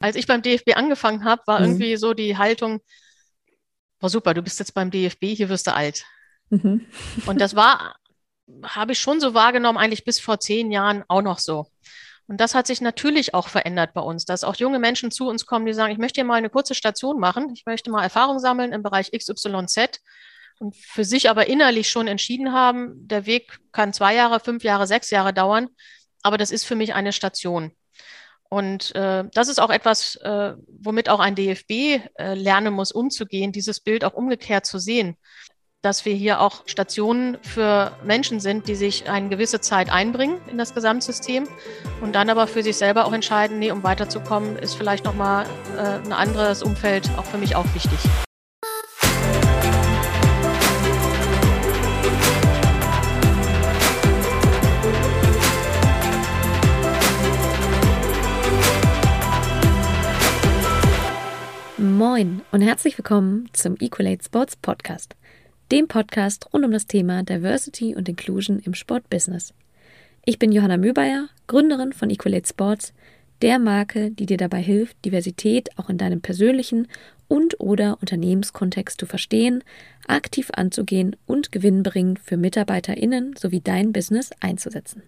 Als ich beim DFB angefangen habe, war mhm. irgendwie so die Haltung, war super, du bist jetzt beim DFB, hier wirst du alt. Mhm. Und das war, habe ich schon so wahrgenommen, eigentlich bis vor zehn Jahren auch noch so. Und das hat sich natürlich auch verändert bei uns, dass auch junge Menschen zu uns kommen, die sagen, ich möchte hier mal eine kurze Station machen, ich möchte mal Erfahrung sammeln im Bereich XYZ und für sich aber innerlich schon entschieden haben, der Weg kann zwei Jahre, fünf Jahre, sechs Jahre dauern, aber das ist für mich eine Station. Und äh, das ist auch etwas, äh, womit auch ein DFB äh, lernen muss, umzugehen, dieses Bild auch umgekehrt zu sehen, dass wir hier auch Stationen für Menschen sind, die sich eine gewisse Zeit einbringen in das Gesamtsystem und dann aber für sich selber auch entscheiden, nee, um weiterzukommen, ist vielleicht nochmal äh, ein anderes Umfeld auch für mich auch wichtig. Moin und herzlich willkommen zum Equalate Sports Podcast, dem Podcast rund um das Thema Diversity und Inclusion im Sportbusiness. Ich bin Johanna Mübayer, Gründerin von Equalate Sports, der Marke, die dir dabei hilft, Diversität auch in deinem persönlichen und/oder Unternehmenskontext zu verstehen, aktiv anzugehen und gewinnbringend für MitarbeiterInnen sowie dein Business einzusetzen.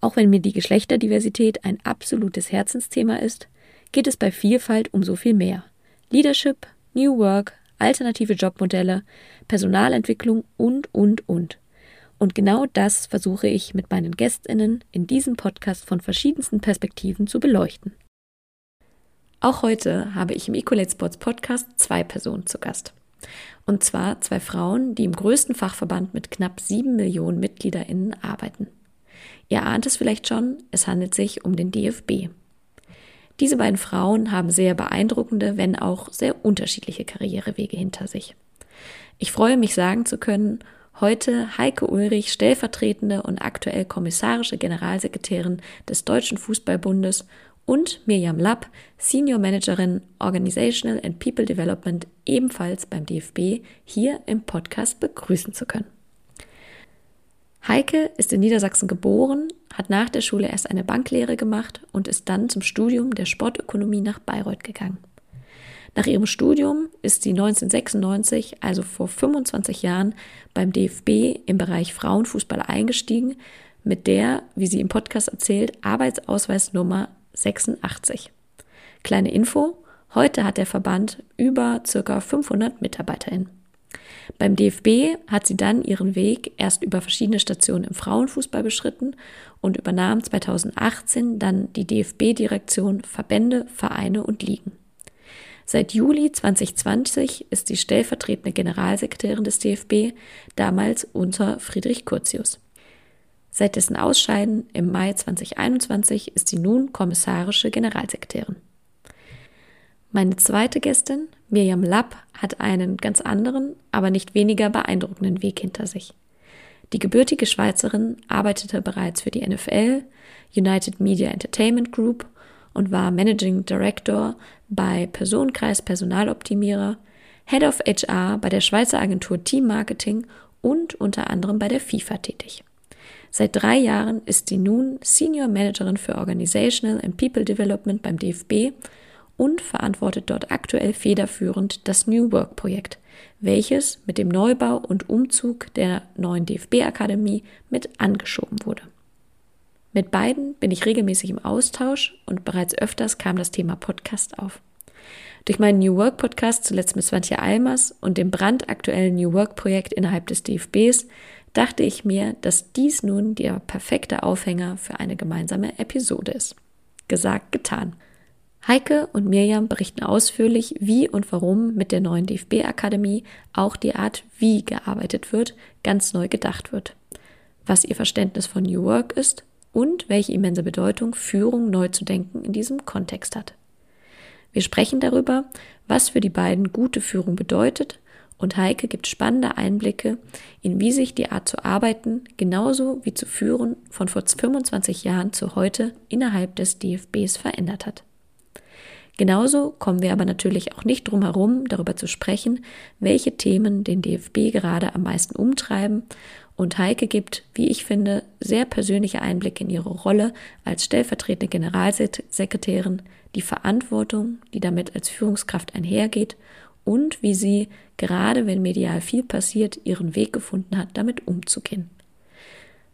Auch wenn mir die Geschlechterdiversität ein absolutes Herzensthema ist, geht es bei Vielfalt um so viel mehr. Leadership, New Work, alternative Jobmodelle, Personalentwicklung und, und, und. Und genau das versuche ich mit meinen Gästinnen in diesem Podcast von verschiedensten Perspektiven zu beleuchten. Auch heute habe ich im Ecolate Sports Podcast zwei Personen zu Gast. Und zwar zwei Frauen, die im größten Fachverband mit knapp sieben Millionen MitgliederInnen arbeiten. Ihr ahnt es vielleicht schon, es handelt sich um den DFB. Diese beiden Frauen haben sehr beeindruckende, wenn auch sehr unterschiedliche Karrierewege hinter sich. Ich freue mich sagen zu können, heute Heike Ulrich, stellvertretende und aktuell kommissarische Generalsekretärin des Deutschen Fußballbundes und Mirjam Lapp, Senior Managerin Organizational and People Development ebenfalls beim DFB, hier im Podcast begrüßen zu können. Heike ist in Niedersachsen geboren, hat nach der Schule erst eine Banklehre gemacht und ist dann zum Studium der Sportökonomie nach Bayreuth gegangen. Nach ihrem Studium ist sie 1996, also vor 25 Jahren, beim DFB im Bereich Frauenfußball eingestiegen, mit der, wie sie im Podcast erzählt, Arbeitsausweisnummer 86. Kleine Info, heute hat der Verband über circa 500 MitarbeiterInnen. Beim DFB hat sie dann ihren Weg erst über verschiedene Stationen im Frauenfußball beschritten und übernahm 2018 dann die DFB-Direktion Verbände, Vereine und Ligen. Seit Juli 2020 ist sie stellvertretende Generalsekretärin des DFB, damals unter Friedrich Curtius. Seit dessen Ausscheiden im Mai 2021 ist sie nun kommissarische Generalsekretärin. Meine zweite Gästin, Mirjam Lapp, hat einen ganz anderen, aber nicht weniger beeindruckenden Weg hinter sich. Die gebürtige Schweizerin arbeitete bereits für die NFL, United Media Entertainment Group und war Managing Director bei Personenkreis Personaloptimierer, Head of HR bei der Schweizer Agentur Team Marketing und unter anderem bei der FIFA tätig. Seit drei Jahren ist sie nun Senior Managerin für Organizational and People Development beim DFB und verantwortet dort aktuell federführend das New Work Projekt, welches mit dem Neubau und Umzug der neuen DFB-Akademie mit angeschoben wurde. Mit beiden bin ich regelmäßig im Austausch und bereits öfters kam das Thema Podcast auf. Durch meinen New Work Podcast, zuletzt mit Swantje Almers und dem brandaktuellen New Work Projekt innerhalb des DFBs, dachte ich mir, dass dies nun der perfekte Aufhänger für eine gemeinsame Episode ist. Gesagt, getan. Heike und Mirjam berichten ausführlich, wie und warum mit der neuen DFB-Akademie auch die Art, wie gearbeitet wird, ganz neu gedacht wird. Was ihr Verständnis von New Work ist und welche immense Bedeutung Führung neu zu denken in diesem Kontext hat. Wir sprechen darüber, was für die beiden gute Führung bedeutet und Heike gibt spannende Einblicke in wie sich die Art zu arbeiten genauso wie zu führen von vor 25 Jahren zu heute innerhalb des DFBs verändert hat. Genauso kommen wir aber natürlich auch nicht drum herum, darüber zu sprechen, welche Themen den DFB gerade am meisten umtreiben. Und Heike gibt, wie ich finde, sehr persönliche Einblicke in ihre Rolle als stellvertretende Generalsekretärin, die Verantwortung, die damit als Führungskraft einhergeht und wie sie, gerade wenn medial viel passiert, ihren Weg gefunden hat, damit umzugehen.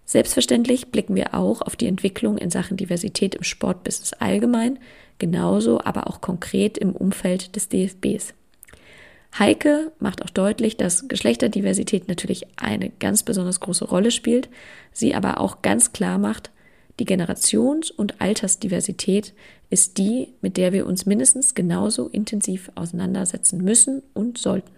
Selbstverständlich blicken wir auch auf die Entwicklung in Sachen Diversität im Sportbusiness allgemein, genauso aber auch konkret im Umfeld des DFBs. Heike macht auch deutlich, dass Geschlechterdiversität natürlich eine ganz besonders große Rolle spielt, sie aber auch ganz klar macht, die Generations- und Altersdiversität ist die, mit der wir uns mindestens genauso intensiv auseinandersetzen müssen und sollten.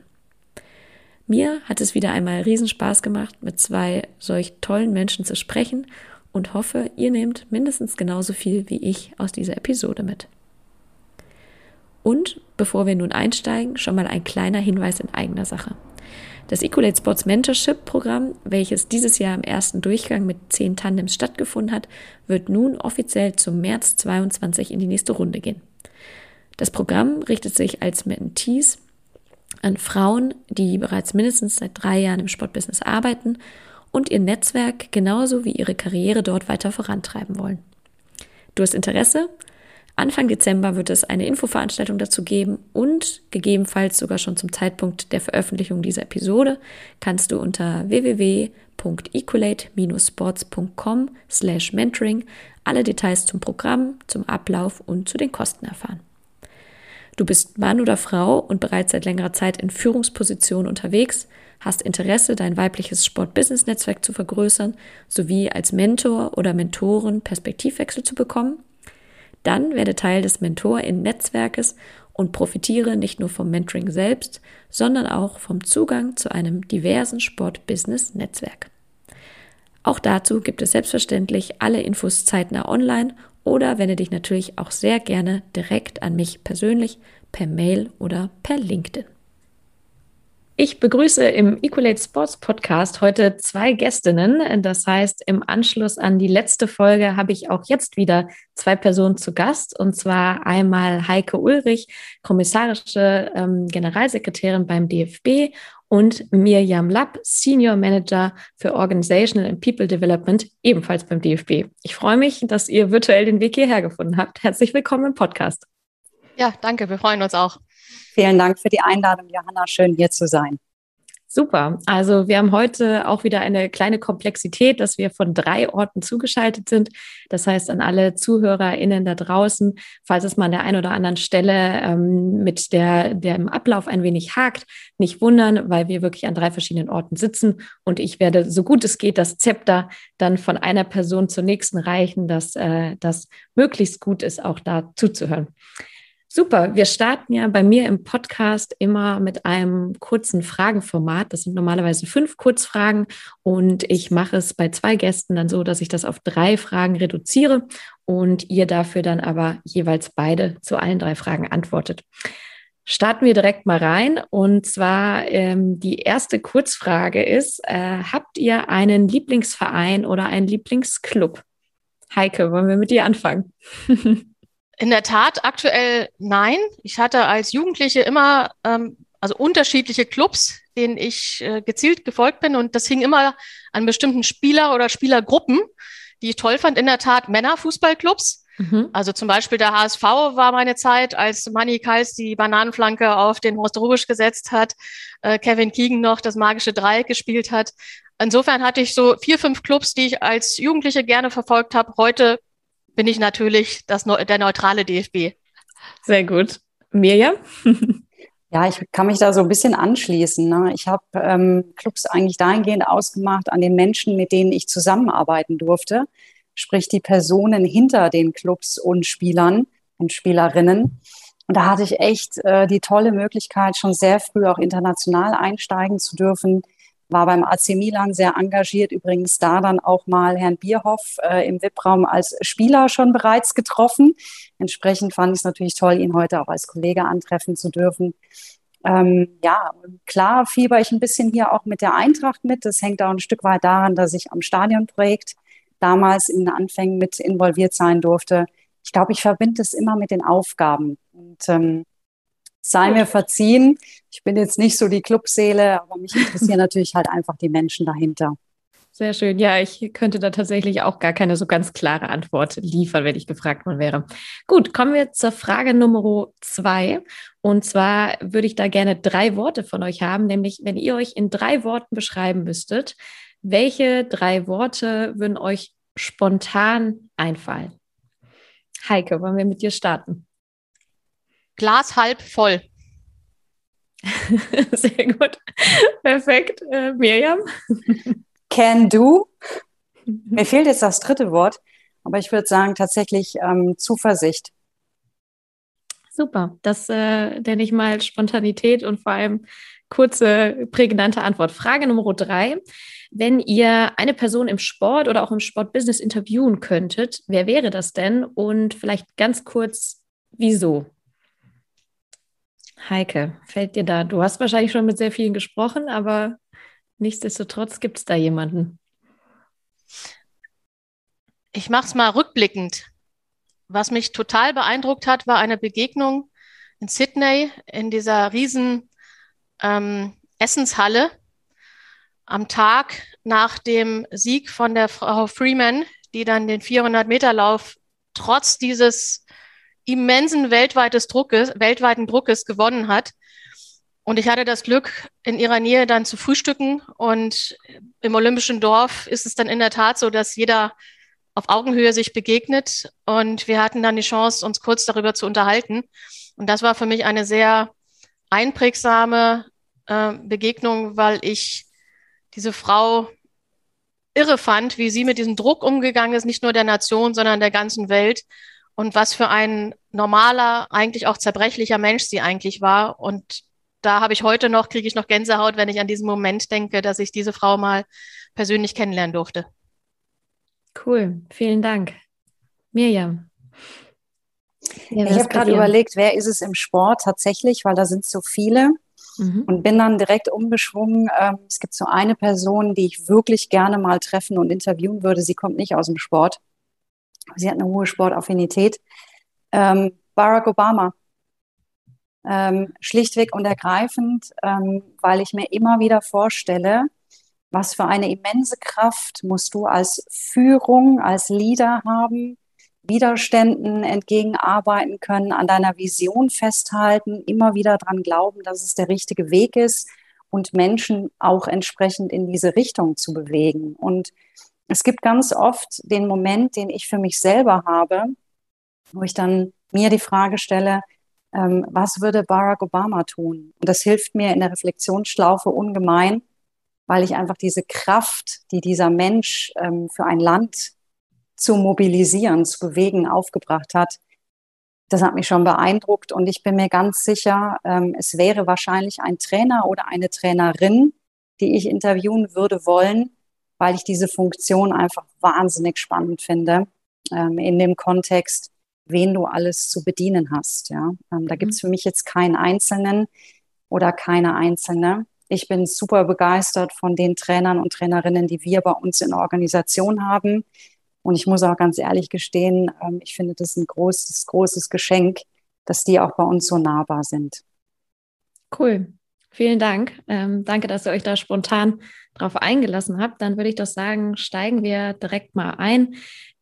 Mir hat es wieder einmal Riesenspaß gemacht, mit zwei solch tollen Menschen zu sprechen und hoffe, ihr nehmt mindestens genauso viel wie ich aus dieser Episode mit. Und bevor wir nun einsteigen, schon mal ein kleiner Hinweis in eigener Sache. Das Ecolate Sports Mentorship Programm, welches dieses Jahr im ersten Durchgang mit zehn Tandems stattgefunden hat, wird nun offiziell zum März 22 in die nächste Runde gehen. Das Programm richtet sich als Mentees an Frauen, die bereits mindestens seit drei Jahren im Sportbusiness arbeiten und ihr Netzwerk genauso wie ihre Karriere dort weiter vorantreiben wollen. Du hast Interesse? Anfang Dezember wird es eine Infoveranstaltung dazu geben und gegebenenfalls sogar schon zum Zeitpunkt der Veröffentlichung dieser Episode kannst du unter www.ecolate-sports.com slash mentoring alle Details zum Programm, zum Ablauf und zu den Kosten erfahren. Du bist Mann oder Frau und bereits seit längerer Zeit in Führungspositionen unterwegs, hast Interesse, dein weibliches Sport-Business-Netzwerk zu vergrößern, sowie als Mentor oder Mentoren Perspektivwechsel zu bekommen? Dann werde Teil des Mentor-in-Netzwerkes und profitiere nicht nur vom Mentoring selbst, sondern auch vom Zugang zu einem diversen Sport-Business-Netzwerk. Auch dazu gibt es selbstverständlich alle Infos zeitnah online oder wende dich natürlich auch sehr gerne direkt an mich persönlich per Mail oder per LinkedIn. Ich begrüße im Equalate Sports Podcast heute zwei Gästinnen. Das heißt, im Anschluss an die letzte Folge habe ich auch jetzt wieder zwei Personen zu Gast. Und zwar einmal Heike Ulrich, kommissarische ähm, Generalsekretärin beim DFB und Mirjam Lapp, Senior Manager für Organizational and People Development, ebenfalls beim DFB. Ich freue mich, dass ihr virtuell den Weg hierher gefunden habt. Herzlich willkommen im Podcast. Ja, danke. Wir freuen uns auch. Vielen Dank für die Einladung, Johanna. Schön hier zu sein. Super. Also wir haben heute auch wieder eine kleine Komplexität, dass wir von drei Orten zugeschaltet sind. Das heißt, an alle ZuhörerInnen da draußen, falls es mal an der einen oder anderen Stelle ähm, mit der, dem Ablauf ein wenig hakt, nicht wundern, weil wir wirklich an drei verschiedenen Orten sitzen und ich werde, so gut es geht, das Zepter dann von einer Person zur nächsten reichen, dass äh, das möglichst gut ist, auch da zuzuhören. Super, wir starten ja bei mir im Podcast immer mit einem kurzen Fragenformat. Das sind normalerweise fünf Kurzfragen und ich mache es bei zwei Gästen dann so, dass ich das auf drei Fragen reduziere und ihr dafür dann aber jeweils beide zu allen drei Fragen antwortet. Starten wir direkt mal rein und zwar ähm, die erste Kurzfrage ist, äh, habt ihr einen Lieblingsverein oder einen Lieblingsclub? Heike, wollen wir mit dir anfangen? In der Tat, aktuell nein. Ich hatte als Jugendliche immer ähm, also unterschiedliche Clubs, denen ich äh, gezielt gefolgt bin. Und das hing immer an bestimmten Spieler oder Spielergruppen, die ich toll fand. In der Tat Männerfußballclubs. Mhm. Also zum Beispiel der HSV war meine Zeit, als Manny Kals die Bananenflanke auf den Horst Rubisch gesetzt hat, äh, Kevin Keegan noch das magische Dreieck gespielt hat. Insofern hatte ich so vier, fünf Clubs, die ich als Jugendliche gerne verfolgt habe. Heute bin ich natürlich das, der neutrale DFB. Sehr gut. Mirjam? Ja, ich kann mich da so ein bisschen anschließen. Ne? Ich habe ähm, Clubs eigentlich dahingehend ausgemacht an den Menschen, mit denen ich zusammenarbeiten durfte, sprich die Personen hinter den Clubs und Spielern und Spielerinnen. Und da hatte ich echt äh, die tolle Möglichkeit, schon sehr früh auch international einsteigen zu dürfen, war beim AC Milan sehr engagiert, übrigens da dann auch mal Herrn Bierhoff äh, im VIP-Raum als Spieler schon bereits getroffen. Entsprechend fand ich es natürlich toll, ihn heute auch als Kollege antreffen zu dürfen. Ähm, ja, klar fieber ich ein bisschen hier auch mit der Eintracht mit. Das hängt auch ein Stück weit daran, dass ich am Stadionprojekt damals in den Anfängen mit involviert sein durfte. Ich glaube, ich verbinde es immer mit den Aufgaben. Und ähm, sei mir verziehen. Ich bin jetzt nicht so die Clubseele, aber mich interessieren natürlich halt einfach die Menschen dahinter. Sehr schön. Ja, ich könnte da tatsächlich auch gar keine so ganz klare Antwort liefern, wenn ich gefragt worden wäre. Gut, kommen wir zur Frage Nummer zwei. Und zwar würde ich da gerne drei Worte von euch haben, nämlich wenn ihr euch in drei Worten beschreiben müsstet, welche drei Worte würden euch spontan einfallen? Heike, wollen wir mit dir starten? Glas halb voll. Sehr gut. Perfekt. Äh, Miriam? Can do. Mhm. Mir fehlt jetzt das dritte Wort, aber ich würde sagen tatsächlich ähm, Zuversicht. Super, das äh, nenne ich mal Spontanität und vor allem kurze, prägnante Antwort. Frage Nummer drei. Wenn ihr eine Person im Sport oder auch im Sportbusiness interviewen könntet, wer wäre das denn? Und vielleicht ganz kurz, wieso? Heike, fällt dir da? Du hast wahrscheinlich schon mit sehr vielen gesprochen, aber Nichtsdestotrotz gibt es da jemanden. Ich mache es mal rückblickend. Was mich total beeindruckt hat, war eine Begegnung in Sydney in dieser riesen ähm, Essenshalle am Tag nach dem Sieg von der Frau Freeman, die dann den 400-Meter-Lauf trotz dieses immensen weltweites Druckes, weltweiten Druckes gewonnen hat. Und ich hatte das Glück, in ihrer Nähe dann zu frühstücken. Und im Olympischen Dorf ist es dann in der Tat so, dass jeder auf Augenhöhe sich begegnet. Und wir hatten dann die Chance, uns kurz darüber zu unterhalten. Und das war für mich eine sehr einprägsame äh, Begegnung, weil ich diese Frau irre fand, wie sie mit diesem Druck umgegangen ist, nicht nur der Nation, sondern der ganzen Welt. Und was für ein normaler, eigentlich auch zerbrechlicher Mensch sie eigentlich war. Und da habe ich heute noch, kriege ich noch Gänsehaut, wenn ich an diesen Moment denke, dass ich diese Frau mal persönlich kennenlernen durfte. Cool, vielen Dank. Mirjam. Ja, ich habe gerade überlegt, wer ist es im Sport tatsächlich, weil da sind so viele. Mhm. Und bin dann direkt umgeschwungen. Ähm, es gibt so eine Person, die ich wirklich gerne mal treffen und interviewen würde. Sie kommt nicht aus dem Sport. Sie hat eine hohe Sportaffinität. Ähm, Barack Obama. Ähm, schlichtweg und ergreifend, ähm, weil ich mir immer wieder vorstelle, was für eine immense Kraft musst du als Führung, als Leader haben, Widerständen entgegenarbeiten können, an deiner Vision festhalten, immer wieder dran glauben, dass es der richtige Weg ist und Menschen auch entsprechend in diese Richtung zu bewegen. Und es gibt ganz oft den Moment, den ich für mich selber habe, wo ich dann mir die Frage stelle, ähm, was würde Barack Obama tun? Und das hilft mir in der Reflexionsschlaufe ungemein, weil ich einfach diese Kraft, die dieser Mensch ähm, für ein Land zu mobilisieren, zu bewegen, aufgebracht hat, das hat mich schon beeindruckt und ich bin mir ganz sicher, ähm, es wäre wahrscheinlich ein Trainer oder eine Trainerin, die ich interviewen würde wollen, weil ich diese Funktion einfach wahnsinnig spannend finde ähm, in dem Kontext, wen du alles zu bedienen hast. Ja? Ähm, da gibt es mhm. für mich jetzt keinen Einzelnen oder keine Einzelne. Ich bin super begeistert von den Trainern und Trainerinnen, die wir bei uns in der Organisation haben. Und ich muss auch ganz ehrlich gestehen, ähm, ich finde das ein großes, großes Geschenk, dass die auch bei uns so nahbar sind. Cool. Vielen Dank. Ähm, danke, dass ihr euch da spontan drauf eingelassen habt. Dann würde ich doch sagen, steigen wir direkt mal ein.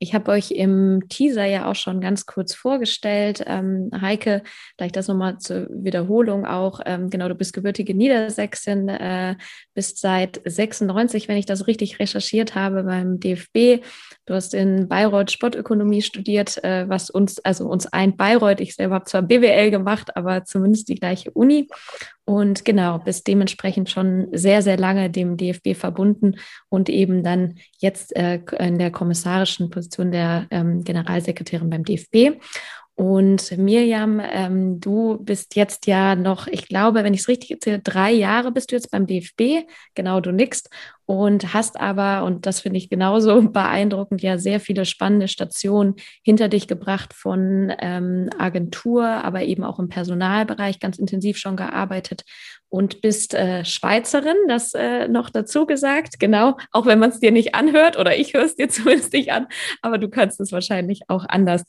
Ich habe euch im Teaser ja auch schon ganz kurz vorgestellt. Ähm, Heike, vielleicht das nochmal zur Wiederholung auch. Ähm, genau, du bist gebürtige Niedersächsin, äh, bist seit 96, wenn ich das richtig recherchiert habe, beim DFB. Du hast in Bayreuth Sportökonomie studiert, äh, was uns, also uns ein Bayreuth. Ich selber habe zwar BWL gemacht, aber zumindest die gleiche Uni. Und genau, bist dementsprechend schon sehr, sehr lange dem DFB verbunden und eben dann jetzt äh, in der kommissarischen Position der ähm, Generalsekretärin beim DFB. Und Mirjam, ähm, du bist jetzt ja noch, ich glaube, wenn ich es richtig erzähle, drei Jahre bist du jetzt beim DFB. Genau, du nickst. Und hast aber, und das finde ich genauso beeindruckend, ja sehr viele spannende Stationen hinter dich gebracht von ähm, Agentur, aber eben auch im Personalbereich ganz intensiv schon gearbeitet und bist äh, Schweizerin, das äh, noch dazu gesagt, genau, auch wenn man es dir nicht anhört oder ich höre es dir zumindest nicht an, aber du kannst es wahrscheinlich auch anders.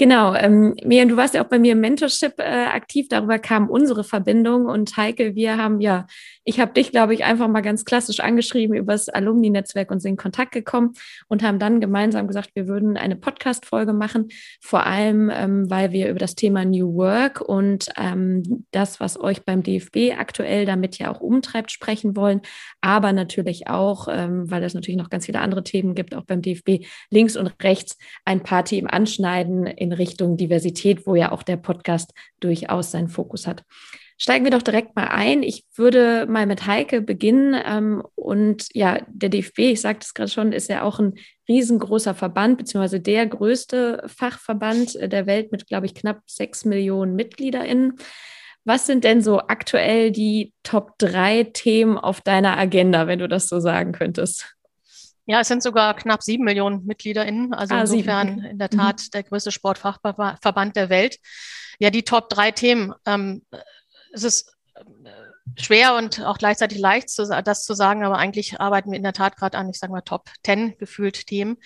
Genau, ähm, Miriam, du warst ja auch bei mir im Mentorship äh, aktiv, darüber kam unsere Verbindung und Heike, wir haben ja, ich habe dich, glaube ich, einfach mal ganz klassisch angeschrieben über das Alumni-Netzwerk und sind in Kontakt gekommen und haben dann gemeinsam gesagt, wir würden eine Podcast-Folge machen, vor allem, ähm, weil wir über das Thema New Work und ähm, das, was euch beim DFB aktuell damit ja auch umtreibt, sprechen wollen, aber natürlich auch, ähm, weil es natürlich noch ganz viele andere Themen gibt, auch beim DFB links und rechts ein paar Themen anschneiden in Richtung Diversität, wo ja auch der Podcast durchaus seinen Fokus hat. Steigen wir doch direkt mal ein. Ich würde mal mit Heike beginnen. Ähm, und ja, der DFB, ich sagte es gerade schon, ist ja auch ein riesengroßer Verband, beziehungsweise der größte Fachverband der Welt mit, glaube ich, knapp sechs Millionen MitgliederInnen. Was sind denn so aktuell die Top drei Themen auf deiner Agenda, wenn du das so sagen könntest? Ja, es sind sogar knapp sieben Millionen MitgliederInnen. Also ah, insofern sieben. in der. Tat mhm. der größte Sportfachverband der Welt. Ja, die Top drei Themen. Ähm, es ist äh, schwer und auch gleichzeitig leicht, das zu sagen, aber eigentlich arbeiten wir in der Tat gerade an, ich sage mal, Top 10 gefühlt Themen.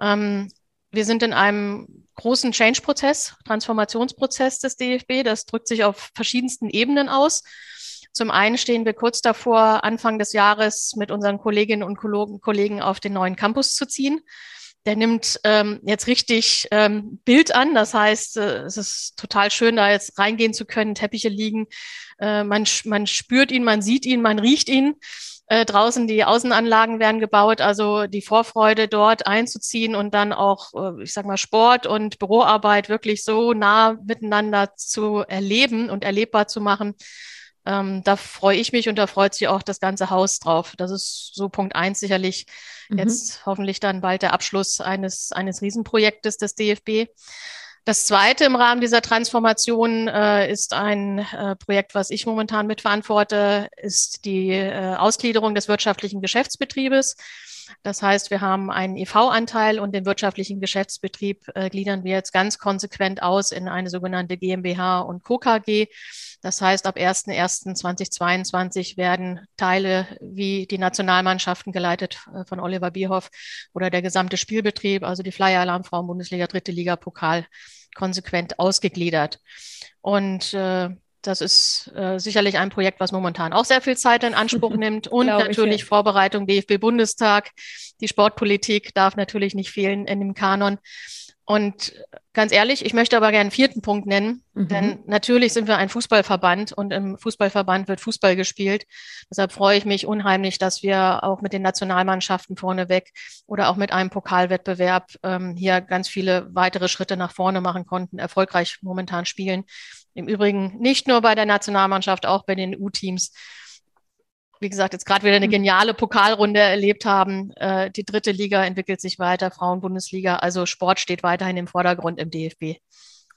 Ähm, wir sind in einem großen Change-Prozess, Transformationsprozess des DFB. Das drückt sich auf verschiedensten Ebenen aus. Zum einen stehen wir kurz davor, Anfang des Jahres mit unseren Kolleginnen und Kollegen auf den neuen Campus zu ziehen. Der nimmt ähm, jetzt richtig ähm, Bild an. Das heißt, äh, es ist total schön, da jetzt reingehen zu können, Teppiche liegen. Äh, man, man spürt ihn, man sieht ihn, man riecht ihn. Äh, draußen die Außenanlagen werden gebaut, also die Vorfreude dort einzuziehen und dann auch, äh, ich sag mal, Sport und Büroarbeit wirklich so nah miteinander zu erleben und erlebbar zu machen. Ähm, da freue ich mich und da freut sich auch das ganze Haus drauf. Das ist so Punkt eins sicherlich. Mhm. Jetzt hoffentlich dann bald der Abschluss eines, eines Riesenprojektes des DFB. Das zweite im Rahmen dieser Transformation äh, ist ein äh, Projekt, was ich momentan mitverantworte, ist die äh, Ausgliederung des wirtschaftlichen Geschäftsbetriebes. Das heißt, wir haben einen EV-Anteil und den wirtschaftlichen Geschäftsbetrieb äh, gliedern wir jetzt ganz konsequent aus in eine sogenannte GmbH und Co. Das heißt, ab 01.01.2022 werden Teile wie die Nationalmannschaften geleitet äh, von Oliver Bierhoff oder der gesamte Spielbetrieb, also die Flyer Alarm Frauen Bundesliga, dritte Liga, Pokal konsequent ausgegliedert. Und äh, das ist äh, sicherlich ein Projekt, was momentan auch sehr viel Zeit in Anspruch nimmt. Und natürlich ich, ja. Vorbereitung DFB-Bundestag. Die Sportpolitik darf natürlich nicht fehlen in dem Kanon. Und ganz ehrlich, ich möchte aber gerne einen vierten Punkt nennen, mhm. denn natürlich sind wir ein Fußballverband und im Fußballverband wird Fußball gespielt. Deshalb freue ich mich unheimlich, dass wir auch mit den Nationalmannschaften vorneweg oder auch mit einem Pokalwettbewerb ähm, hier ganz viele weitere Schritte nach vorne machen konnten, erfolgreich momentan spielen. Im Übrigen nicht nur bei der Nationalmannschaft, auch bei den U-Teams wie gesagt, jetzt gerade wieder eine mhm. geniale Pokalrunde erlebt haben. Äh, die dritte Liga entwickelt sich weiter, Frauenbundesliga. Also Sport steht weiterhin im Vordergrund im DFB.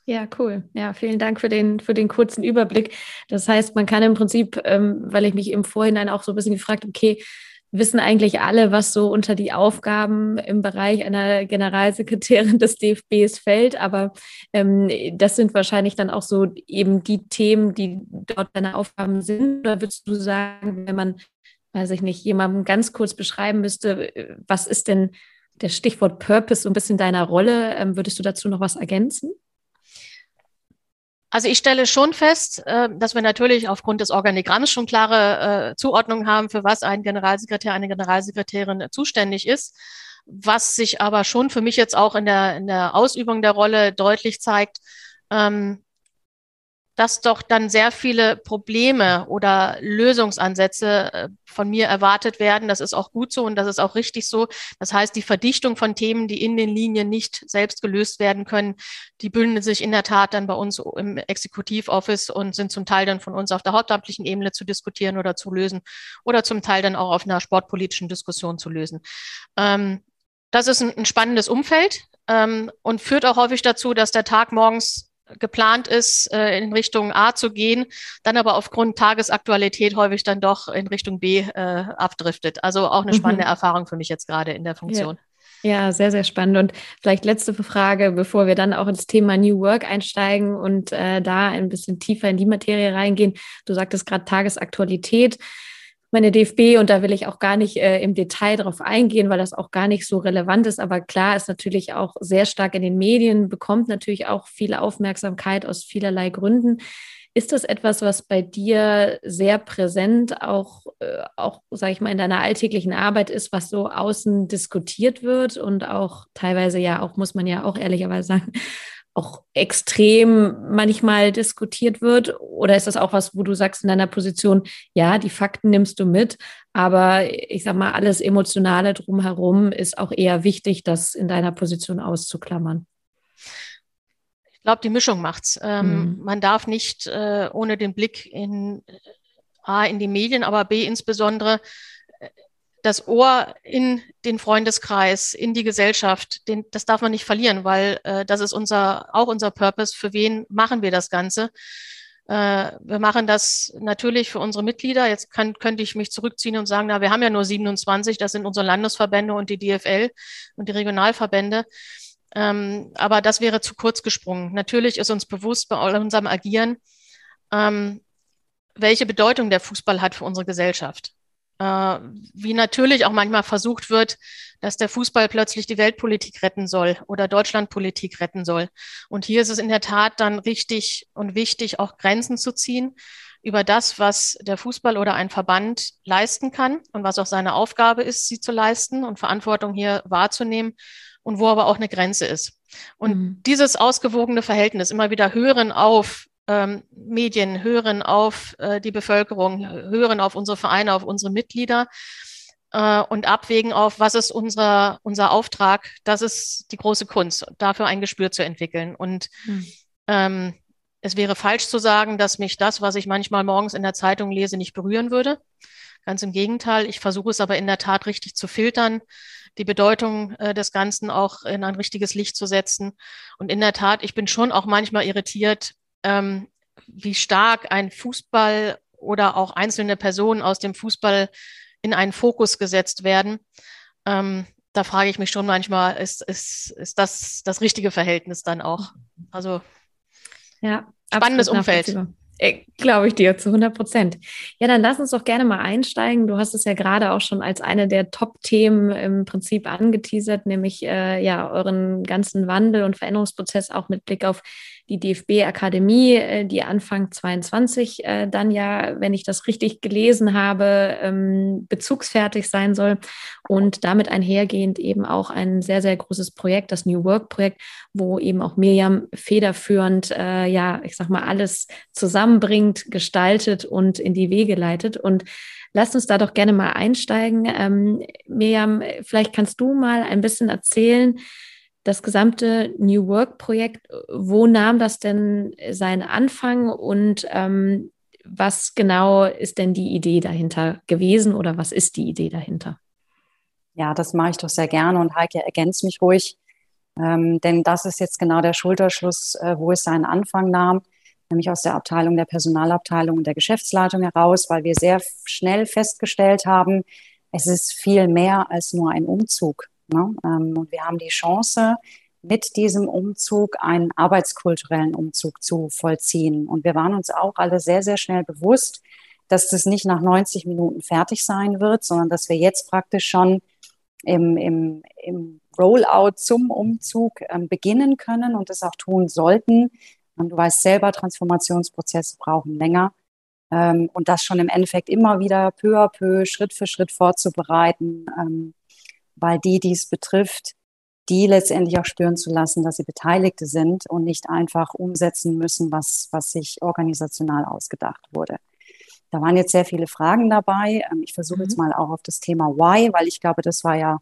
Ja, cool. Ja, vielen Dank für den, für den kurzen Überblick. Das heißt, man kann im Prinzip, ähm, weil ich mich im Vorhinein auch so ein bisschen gefragt habe, okay, wissen eigentlich alle, was so unter die Aufgaben im Bereich einer Generalsekretärin des DFBs fällt. Aber ähm, das sind wahrscheinlich dann auch so eben die Themen, die dort deine Aufgaben sind. Oder würdest du sagen, wenn man, weiß ich nicht, jemandem ganz kurz beschreiben müsste, was ist denn der Stichwort Purpose so ein bisschen deiner Rolle? Ähm, würdest du dazu noch was ergänzen? Also ich stelle schon fest, äh, dass wir natürlich aufgrund des Organigramms schon klare äh, Zuordnungen haben, für was ein Generalsekretär, eine Generalsekretärin zuständig ist. Was sich aber schon für mich jetzt auch in der, in der Ausübung der Rolle deutlich zeigt, ähm, dass doch dann sehr viele Probleme oder Lösungsansätze äh, von mir erwartet werden. Das ist auch gut so und das ist auch richtig so. Das heißt, die Verdichtung von Themen, die in den Linien nicht selbst gelöst werden können, die bündeln sich in der Tat dann bei uns im Exekutivoffice und sind zum Teil dann von uns auf der hauptamtlichen Ebene zu diskutieren oder zu lösen oder zum Teil dann auch auf einer sportpolitischen Diskussion zu lösen. Ähm, das ist ein, spannendes Umfeld ähm, und führt auch häufig dazu, dass der Tag morgens geplant ist, äh, in Richtung A zu gehen, dann aber aufgrund Tagesaktualität häufig dann doch in Richtung B äh, abdriftet. Also auch eine mhm. spannende mhm. Erfahrung für mich jetzt gerade in der Funktion. Ja. Ja, sehr, sehr spannend. Und vielleicht letzte Frage, bevor wir dann auch ins Thema New Work einsteigen und äh, da ein bisschen tiefer in die Materie reingehen. Du sagtest gerade Tagesaktualität meine DFB, und da will ich auch gar nicht äh, im Detail drauf eingehen, weil das auch gar nicht so relevant ist, aber klar ist natürlich auch sehr stark in den Medien, bekommt natürlich auch viel Aufmerksamkeit aus vielerlei Gründen. Ist das etwas, was bei dir sehr präsent auch, äh, auch sage ich mal, in deiner alltäglichen Arbeit ist, was so außen diskutiert wird und auch teilweise ja auch, muss man ja auch ehrlicherweise sagen, auch extrem manchmal diskutiert wird? Oder ist das auch was, wo du sagst in deiner Position, ja, die Fakten nimmst du mit, aber ich sag mal, alles Emotionale drumherum ist auch eher wichtig, das in deiner Position auszuklammern? glaube, die Mischung macht's. Ähm, mhm. Man darf nicht äh, ohne den Blick in A, in die Medien, aber B, insbesondere äh, das Ohr in den Freundeskreis, in die Gesellschaft, den, das darf man nicht verlieren, weil äh, das ist unser, auch unser Purpose. Für wen machen wir das Ganze? Äh, wir machen das natürlich für unsere Mitglieder. Jetzt kann, könnte ich mich zurückziehen und sagen, na, wir haben ja nur 27, das sind unsere Landesverbände und die DFL und die Regionalverbände. Ähm, aber das wäre zu kurz gesprungen. Natürlich ist uns bewusst bei unserem Agieren, ähm, welche Bedeutung der Fußball hat für unsere Gesellschaft. Äh, wie natürlich auch manchmal versucht wird, dass der Fußball plötzlich die Weltpolitik retten soll oder Deutschlandpolitik retten soll. Und hier ist es in der Tat dann richtig und wichtig, auch Grenzen zu ziehen über das, was der Fußball oder ein Verband leisten kann und was auch seine Aufgabe ist, sie zu leisten und Verantwortung hier wahrzunehmen und wo aber auch eine Grenze ist. Und mhm. dieses ausgewogene Verhältnis, immer wieder hören auf ähm, Medien, hören auf äh, die Bevölkerung, hören auf unsere Vereine, auf unsere Mitglieder äh, und abwägen auf, was ist unser, unser Auftrag, das ist die große Kunst, dafür ein Gespür zu entwickeln. Und mhm. ähm, es wäre falsch zu sagen, dass mich das, was ich manchmal morgens in der Zeitung lese, nicht berühren würde. Ganz im Gegenteil, ich versuche es aber in der Tat richtig zu filtern, die Bedeutung äh, des Ganzen auch in ein richtiges Licht zu setzen. Und in der Tat, ich bin schon auch manchmal irritiert, ähm, wie stark ein Fußball oder auch einzelne Personen aus dem Fußball in einen Fokus gesetzt werden. Ähm, da frage ich mich schon manchmal, ist, ist, ist das das richtige Verhältnis dann auch? Also ja, spannendes Umfeld. Äh, Glaube ich dir zu 100 Prozent. Ja, dann lass uns doch gerne mal einsteigen. Du hast es ja gerade auch schon als eine der Top-Themen im Prinzip angeteasert, nämlich äh, ja euren ganzen Wandel und Veränderungsprozess auch mit Blick auf die DFB-Akademie, äh, die Anfang 22 äh, dann ja, wenn ich das richtig gelesen habe, ähm, bezugsfertig sein soll und damit einhergehend eben auch ein sehr, sehr großes Projekt, das New Work-Projekt, wo eben auch Miriam federführend, äh, ja, ich sag mal, alles zusammenbringt, gestaltet und in die Wege leitet. Und lasst uns da doch gerne mal einsteigen. Ähm, Miriam, vielleicht kannst du mal ein bisschen erzählen, das gesamte New Work-Projekt, wo nahm das denn seinen Anfang und ähm, was genau ist denn die Idee dahinter gewesen oder was ist die Idee dahinter? Ja, das mache ich doch sehr gerne und Heike ergänzt mich ruhig, ähm, denn das ist jetzt genau der Schulterschluss, äh, wo es seinen Anfang nahm, nämlich aus der Abteilung der Personalabteilung und der Geschäftsleitung heraus, weil wir sehr schnell festgestellt haben, es ist viel mehr als nur ein Umzug. Ne? Ähm, und wir haben die Chance, mit diesem Umzug einen arbeitskulturellen Umzug zu vollziehen. Und wir waren uns auch alle sehr, sehr schnell bewusst, dass das nicht nach 90 Minuten fertig sein wird, sondern dass wir jetzt praktisch schon im, im, im Rollout zum Umzug ähm, beginnen können und das auch tun sollten. Und du weißt selber, Transformationsprozesse brauchen länger. Ähm, und das schon im Endeffekt immer wieder peu à peu, Schritt für Schritt vorzubereiten. Ähm, weil die, die es betrifft, die letztendlich auch spüren zu lassen, dass sie Beteiligte sind und nicht einfach umsetzen müssen, was, was sich organisational ausgedacht wurde. Da waren jetzt sehr viele Fragen dabei. Ähm, ich versuche mhm. jetzt mal auch auf das Thema Why, weil ich glaube, das war ja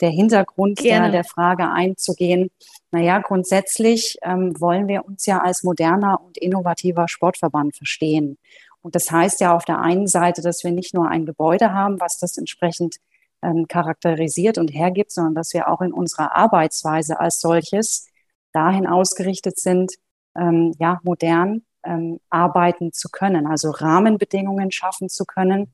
der Hintergrund der, der, Frage einzugehen. Naja, grundsätzlich ähm, wollen wir uns ja als moderner und innovativer Sportverband verstehen. Und das heißt ja auf der einen Seite, dass wir nicht nur ein Gebäude haben, was das entsprechend ähm, charakterisiert und hergibt, sondern dass wir auch in unserer Arbeitsweise als solches dahin ausgerichtet sind, ähm, ja, modern ähm, arbeiten zu können, also Rahmenbedingungen schaffen zu können,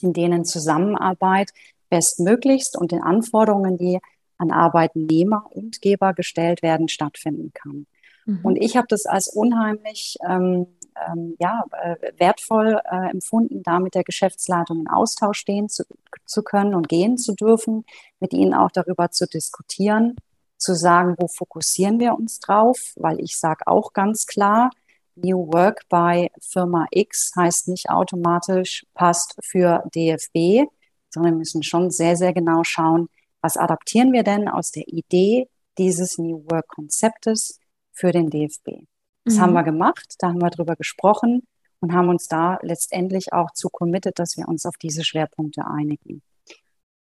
in denen Zusammenarbeit bestmöglichst und den Anforderungen, die an Arbeitnehmer und Geber gestellt werden, stattfinden kann. Mhm. Und ich habe das als unheimlich ähm, ähm, ja, äh, wertvoll äh, empfunden, da mit der Geschäftsleitung in Austausch stehen zu, zu können und gehen zu dürfen, mit ihnen auch darüber zu diskutieren, zu sagen, wo fokussieren wir uns drauf, weil ich sage auch ganz klar, New Work bei Firma X heißt nicht automatisch passt für DFB, sondern wir müssen schon sehr, sehr genau schauen, was adaptieren wir denn aus der Idee dieses New Work Konzeptes für den DFB. Das mhm. haben wir gemacht, da haben wir drüber gesprochen und haben uns da letztendlich auch zu committed, dass wir uns auf diese Schwerpunkte einigen.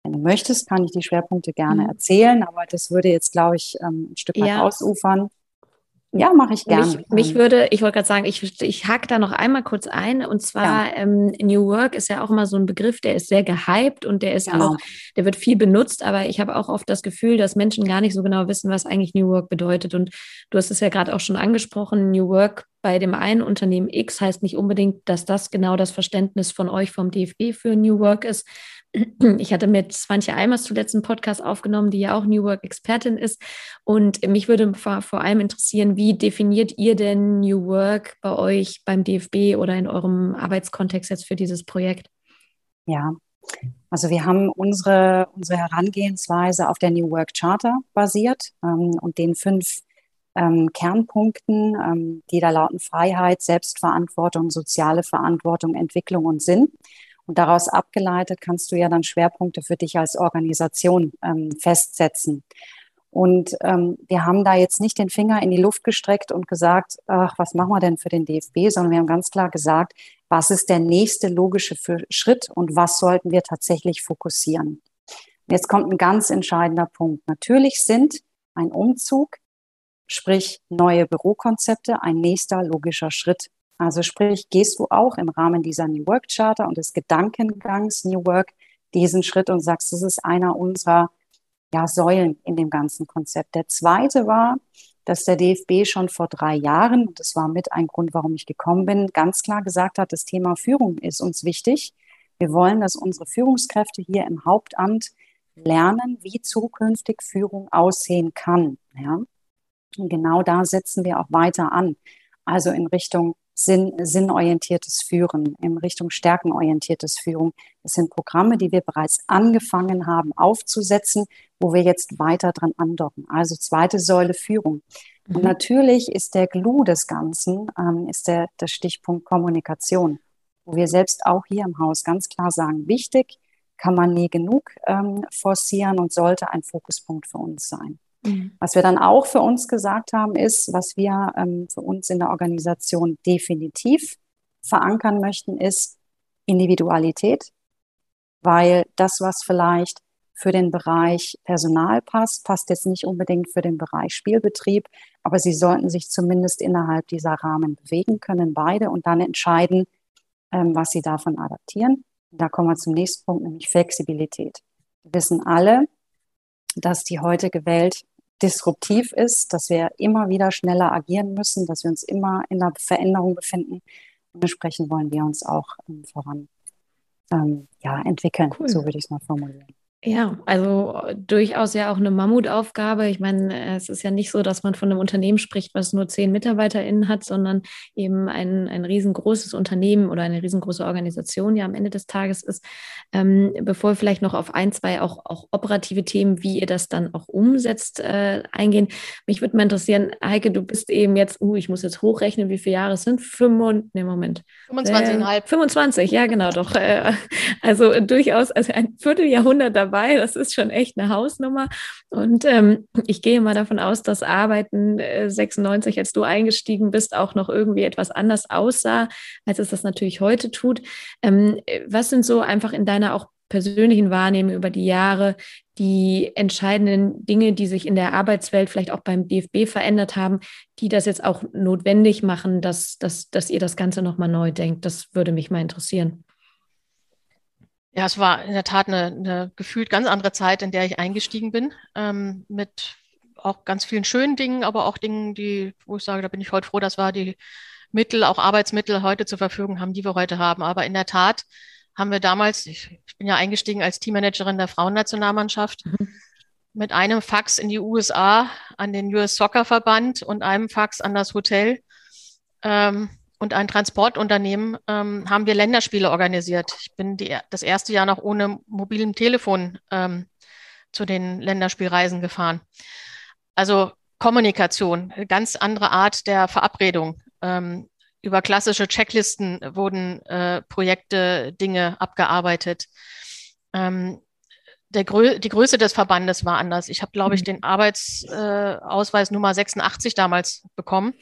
Wenn du möchtest, kann ich die Schwerpunkte gerne mhm. erzählen, aber das würde jetzt, glaube ich, ähm, ein Stück weit ja. ausufern. Ja, mache ich gerne. Mich, mich, würde, ich wollte gerade sagen, ich, ich hake da noch einmal kurz ein. Und zwar ja. ähm, New Work ist ja auch immer so ein Begriff, der ist sehr gehypt und der ist genau. auch, der wird viel benutzt, aber ich habe auch oft das Gefühl, dass Menschen gar nicht so genau wissen, was eigentlich New Work bedeutet. Und du hast es ja gerade auch schon angesprochen, New Work bei dem einen Unternehmen X heißt nicht unbedingt, dass das genau das Verständnis von euch vom DFB für New Work ist, ich hatte mit Swantje Eimers zuletzt einen Podcast aufgenommen, die ja auch New Work-Expertin ist. Und mich würde vor, vor allem interessieren, wie definiert ihr denn New Work bei euch beim DFB oder in eurem Arbeitskontext jetzt für dieses Projekt? Ja, also wir haben unsere, unsere Herangehensweise auf der New Work Charter basiert ähm, und den fünf ähm, Kernpunkten, ähm, die da lauten Freiheit, Selbstverantwortung, soziale Verantwortung, Entwicklung und Sinn. Und daraus abgeleitet kannst du ja dann Schwerpunkte für dich als Organisation ähm, festsetzen. Und ähm, wir haben da jetzt nicht den Finger in die Luft gestreckt und gesagt, ach, was machen wir denn für den DFB, sondern wir haben ganz klar gesagt, was ist der nächste logische Schritt und was sollten wir tatsächlich fokussieren. Jetzt kommt ein ganz entscheidender Punkt. Natürlich sind ein Umzug, sprich neue Bürokonzepte, ein nächster logischer Schritt. Also sprich, gehst du auch im Rahmen dieser New Work Charter und des Gedankengangs New Work diesen Schritt und sagst, das ist einer unserer ja, Säulen in dem ganzen Konzept. Der zweite war, dass der DFB schon vor drei Jahren, und das war mit ein Grund, warum ich gekommen bin, ganz klar gesagt hat, das Thema Führung ist uns wichtig. Wir wollen, dass unsere Führungskräfte hier im Hauptamt lernen, wie zukünftig Führung aussehen kann. Ja? Und genau da setzen wir auch weiter an. Also in Richtung Sinn, sinnorientiertes Führen, in Richtung stärkenorientiertes Führen. Das sind Programme, die wir bereits angefangen haben aufzusetzen, wo wir jetzt weiter dran andocken. Also zweite Säule Führung. Und mhm. natürlich ist der Glue des Ganzen, ähm, ist der, der Stichpunkt Kommunikation, wo wir selbst auch hier im Haus ganz klar sagen, wichtig, kann man nie genug ähm, forcieren und sollte ein Fokuspunkt für uns sein. Mhm. Was wir dann auch für uns gesagt haben, ist, was wir ähm, für uns in der Organisation definitiv verankern möchten, ist Individualität, weil das, was vielleicht für den Bereich Personal passt, passt jetzt nicht unbedingt für den Bereich Spielbetrieb, aber sie sollten sich zumindest innerhalb dieser Rahmen bewegen können, beide, und dann entscheiden, ähm, was sie davon adaptieren. Da kommen wir zum nächsten Punkt, nämlich Flexibilität. Wir wissen alle, dass die heutige Welt disruptiv ist, dass wir immer wieder schneller agieren müssen, dass wir uns immer in der Veränderung befinden. Und entsprechend wollen wir uns auch ähm, voran ähm, ja, entwickeln, cool. so würde ich es mal formulieren. Ja, also durchaus ja auch eine Mammutaufgabe. Ich meine, es ist ja nicht so, dass man von einem Unternehmen spricht, was nur zehn MitarbeiterInnen hat, sondern eben ein, ein riesengroßes Unternehmen oder eine riesengroße Organisation ja am Ende des Tages ist. Ähm, bevor wir vielleicht noch auf ein, zwei auch, auch operative Themen, wie ihr das dann auch umsetzt, äh, eingehen. Mich würde mal interessieren, Heike, du bist eben jetzt, uh, ich muss jetzt hochrechnen, wie viele Jahre es sind? 25, nee, Moment. 25,5. Äh, 25, ja, genau, doch. Äh, also durchaus, also ein Vierteljahrhundert dabei. Das ist schon echt eine Hausnummer. Und ähm, ich gehe mal davon aus, dass Arbeiten äh, 96, als du eingestiegen bist, auch noch irgendwie etwas anders aussah, als es das natürlich heute tut. Ähm, was sind so einfach in deiner auch persönlichen Wahrnehmung über die Jahre die entscheidenden Dinge, die sich in der Arbeitswelt vielleicht auch beim DFB verändert haben, die das jetzt auch notwendig machen, dass, dass, dass ihr das Ganze nochmal neu denkt? Das würde mich mal interessieren. Ja, es war in der Tat eine, eine gefühlt ganz andere Zeit, in der ich eingestiegen bin, ähm, mit auch ganz vielen schönen Dingen, aber auch Dingen, die, wo ich sage, da bin ich heute froh, dass wir die Mittel, auch Arbeitsmittel heute zur Verfügung haben, die wir heute haben. Aber in der Tat haben wir damals, ich, ich bin ja eingestiegen als Teammanagerin der Frauennationalmannschaft, mhm. mit einem Fax in die USA an den US Soccer Verband und einem Fax an das Hotel. Ähm, und ein Transportunternehmen ähm, haben wir Länderspiele organisiert. Ich bin die, das erste Jahr noch ohne mobilem Telefon ähm, zu den Länderspielreisen gefahren. Also Kommunikation, ganz andere Art der Verabredung. Ähm, über klassische Checklisten wurden äh, Projekte, Dinge abgearbeitet. Ähm, Grö die Größe des Verbandes war anders. Ich habe, glaube ich, mhm. den Arbeitsausweis äh, Nummer 86 damals bekommen.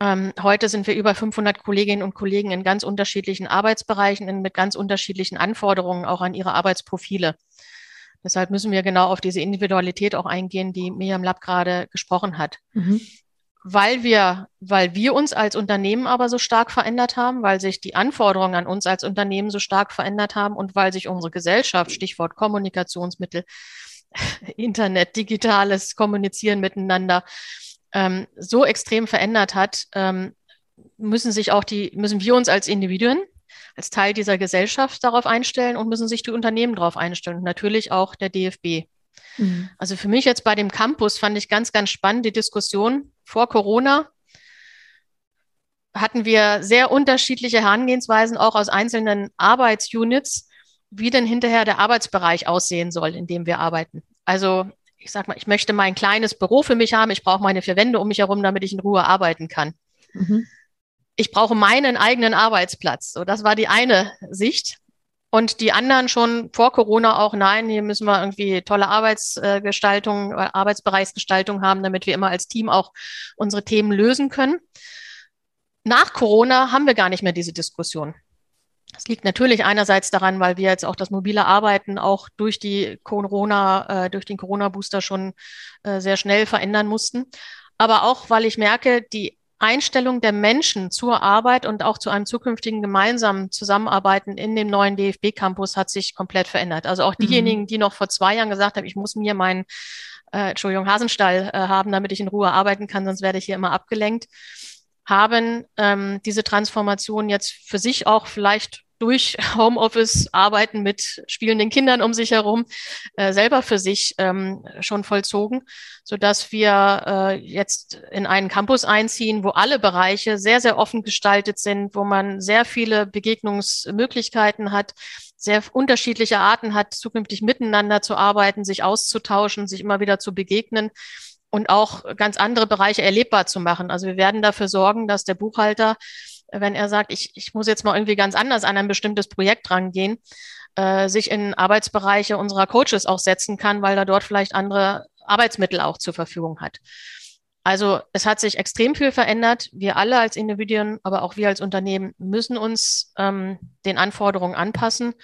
Ähm, heute sind wir über 500 Kolleginnen und Kollegen in ganz unterschiedlichen Arbeitsbereichen, mit ganz unterschiedlichen Anforderungen auch an ihre Arbeitsprofile. Deshalb müssen wir genau auf diese Individualität auch eingehen, die Miriam Lapp gerade gesprochen hat. Mhm. Weil wir, weil wir uns als Unternehmen aber so stark verändert haben, weil sich die Anforderungen an uns als Unternehmen so stark verändert haben und weil sich unsere Gesellschaft, Stichwort Kommunikationsmittel, Internet, digitales Kommunizieren miteinander, ähm, so extrem verändert hat, ähm, müssen sich auch die, müssen wir uns als Individuen, als Teil dieser Gesellschaft darauf einstellen und müssen sich die Unternehmen darauf einstellen. Und natürlich auch der DFB. Mhm. Also für mich jetzt bei dem Campus fand ich ganz, ganz spannend die Diskussion vor Corona. Hatten wir sehr unterschiedliche Herangehensweisen auch aus einzelnen Arbeitsunits, wie denn hinterher der Arbeitsbereich aussehen soll, in dem wir arbeiten. Also ich sag mal, ich möchte mein kleines Büro für mich haben, ich brauche meine vier Wände um mich herum, damit ich in Ruhe arbeiten kann. Mhm. Ich brauche meinen eigenen Arbeitsplatz. So, das war die eine Sicht. Und die anderen schon vor Corona auch, nein, hier müssen wir irgendwie tolle Arbeitsgestaltung, äh, Arbeitsbereichsgestaltung haben, damit wir immer als Team auch unsere Themen lösen können. Nach Corona haben wir gar nicht mehr diese Diskussion. Das liegt natürlich einerseits daran, weil wir jetzt auch das mobile Arbeiten auch durch die Corona, äh, durch den Corona-Booster schon äh, sehr schnell verändern mussten. Aber auch, weil ich merke, die Einstellung der Menschen zur Arbeit und auch zu einem zukünftigen gemeinsamen Zusammenarbeiten in dem neuen DFB-Campus hat sich komplett verändert. Also auch mhm. diejenigen, die noch vor zwei Jahren gesagt haben, ich muss mir meinen, äh, Entschuldigung, Hasenstall äh, haben, damit ich in Ruhe arbeiten kann, sonst werde ich hier immer abgelenkt haben ähm, diese Transformation jetzt für sich auch vielleicht durch Homeoffice arbeiten mit spielenden Kindern um sich herum äh, selber für sich ähm, schon vollzogen, so dass wir äh, jetzt in einen Campus einziehen, wo alle Bereiche sehr sehr offen gestaltet sind, wo man sehr viele Begegnungsmöglichkeiten hat, sehr unterschiedliche Arten hat, zukünftig miteinander zu arbeiten, sich auszutauschen, sich immer wieder zu begegnen und auch ganz andere Bereiche erlebbar zu machen. Also wir werden dafür sorgen, dass der Buchhalter, wenn er sagt, ich, ich muss jetzt mal irgendwie ganz anders an ein bestimmtes Projekt rangehen, äh, sich in Arbeitsbereiche unserer Coaches auch setzen kann, weil er dort vielleicht andere Arbeitsmittel auch zur Verfügung hat. Also es hat sich extrem viel verändert. Wir alle als Individuen, aber auch wir als Unternehmen müssen uns ähm, den Anforderungen anpassen.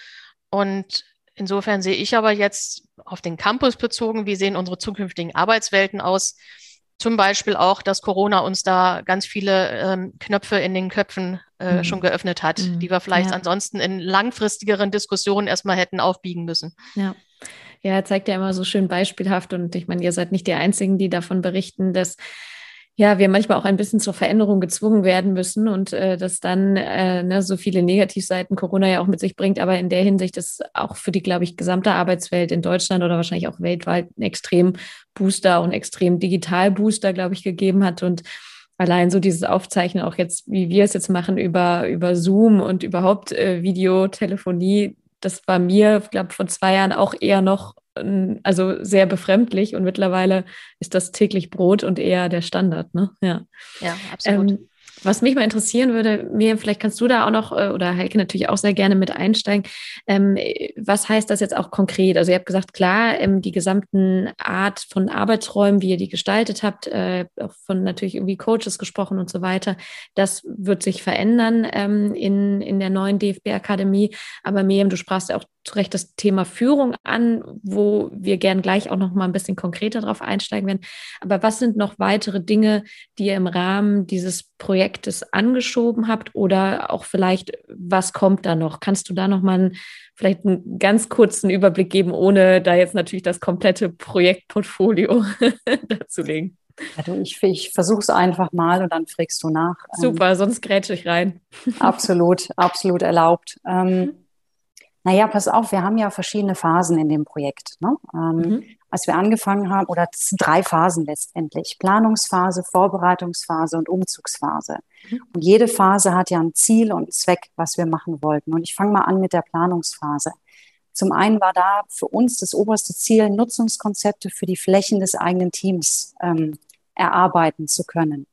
Und Insofern sehe ich aber jetzt auf den Campus bezogen, wie sehen unsere zukünftigen Arbeitswelten aus? Zum Beispiel auch, dass Corona uns da ganz viele ähm, Knöpfe in den Köpfen äh, mhm. schon geöffnet hat, mhm. die wir vielleicht ja. ansonsten in langfristigeren Diskussionen erstmal hätten aufbiegen müssen. Ja. Ja, er zeigt ja immer so schön beispielhaft und ich meine, ihr seid nicht die Einzigen, die davon berichten, dass ja, wir manchmal auch ein bisschen zur Veränderung gezwungen werden müssen und äh, dass dann äh, ne, so viele Negativseiten Corona ja auch mit sich bringt, aber in der Hinsicht ist auch für die, glaube ich, gesamte Arbeitswelt in Deutschland oder wahrscheinlich auch weltweit ein extrem Booster und extrem Digital Booster, glaube ich, gegeben hat und allein so dieses Aufzeichnen auch jetzt, wie wir es jetzt machen über, über Zoom und überhaupt äh, Videotelefonie, das war mir, glaube vor zwei Jahren auch eher noch also sehr befremdlich und mittlerweile ist das täglich Brot und eher der Standard, ne? Ja, ja absolut. Ähm, was mich mal interessieren würde, mir, vielleicht kannst du da auch noch, äh, oder Heike natürlich auch sehr gerne mit einsteigen. Ähm, was heißt das jetzt auch konkret? Also ihr habt gesagt, klar, ähm, die gesamten Art von Arbeitsräumen, wie ihr die gestaltet habt, äh, auch von natürlich irgendwie Coaches gesprochen und so weiter, das wird sich verändern ähm, in, in der neuen DFB-Akademie. Aber Miriam, du sprachst ja auch zu Recht das Thema Führung an, wo wir gern gleich auch noch mal ein bisschen konkreter drauf einsteigen werden. Aber was sind noch weitere Dinge, die ihr im Rahmen dieses Projektes angeschoben habt oder auch vielleicht, was kommt da noch? Kannst du da noch mal einen, vielleicht einen ganz kurzen Überblick geben, ohne da jetzt natürlich das komplette Projektportfolio darzulegen? Also ich, ich versuche es einfach mal und dann fragst du nach. Super, ähm, sonst grätsche ich rein. Absolut, absolut erlaubt. Ähm, naja, pass auf, wir haben ja verschiedene Phasen in dem Projekt. Ne? Ähm, mhm. Als wir angefangen haben, oder drei Phasen letztendlich, Planungsphase, Vorbereitungsphase und Umzugsphase. Mhm. Und jede Phase hat ja ein Ziel und einen Zweck, was wir machen wollten. Und ich fange mal an mit der Planungsphase. Zum einen war da für uns das oberste Ziel, Nutzungskonzepte für die Flächen des eigenen Teams ähm, erarbeiten zu können.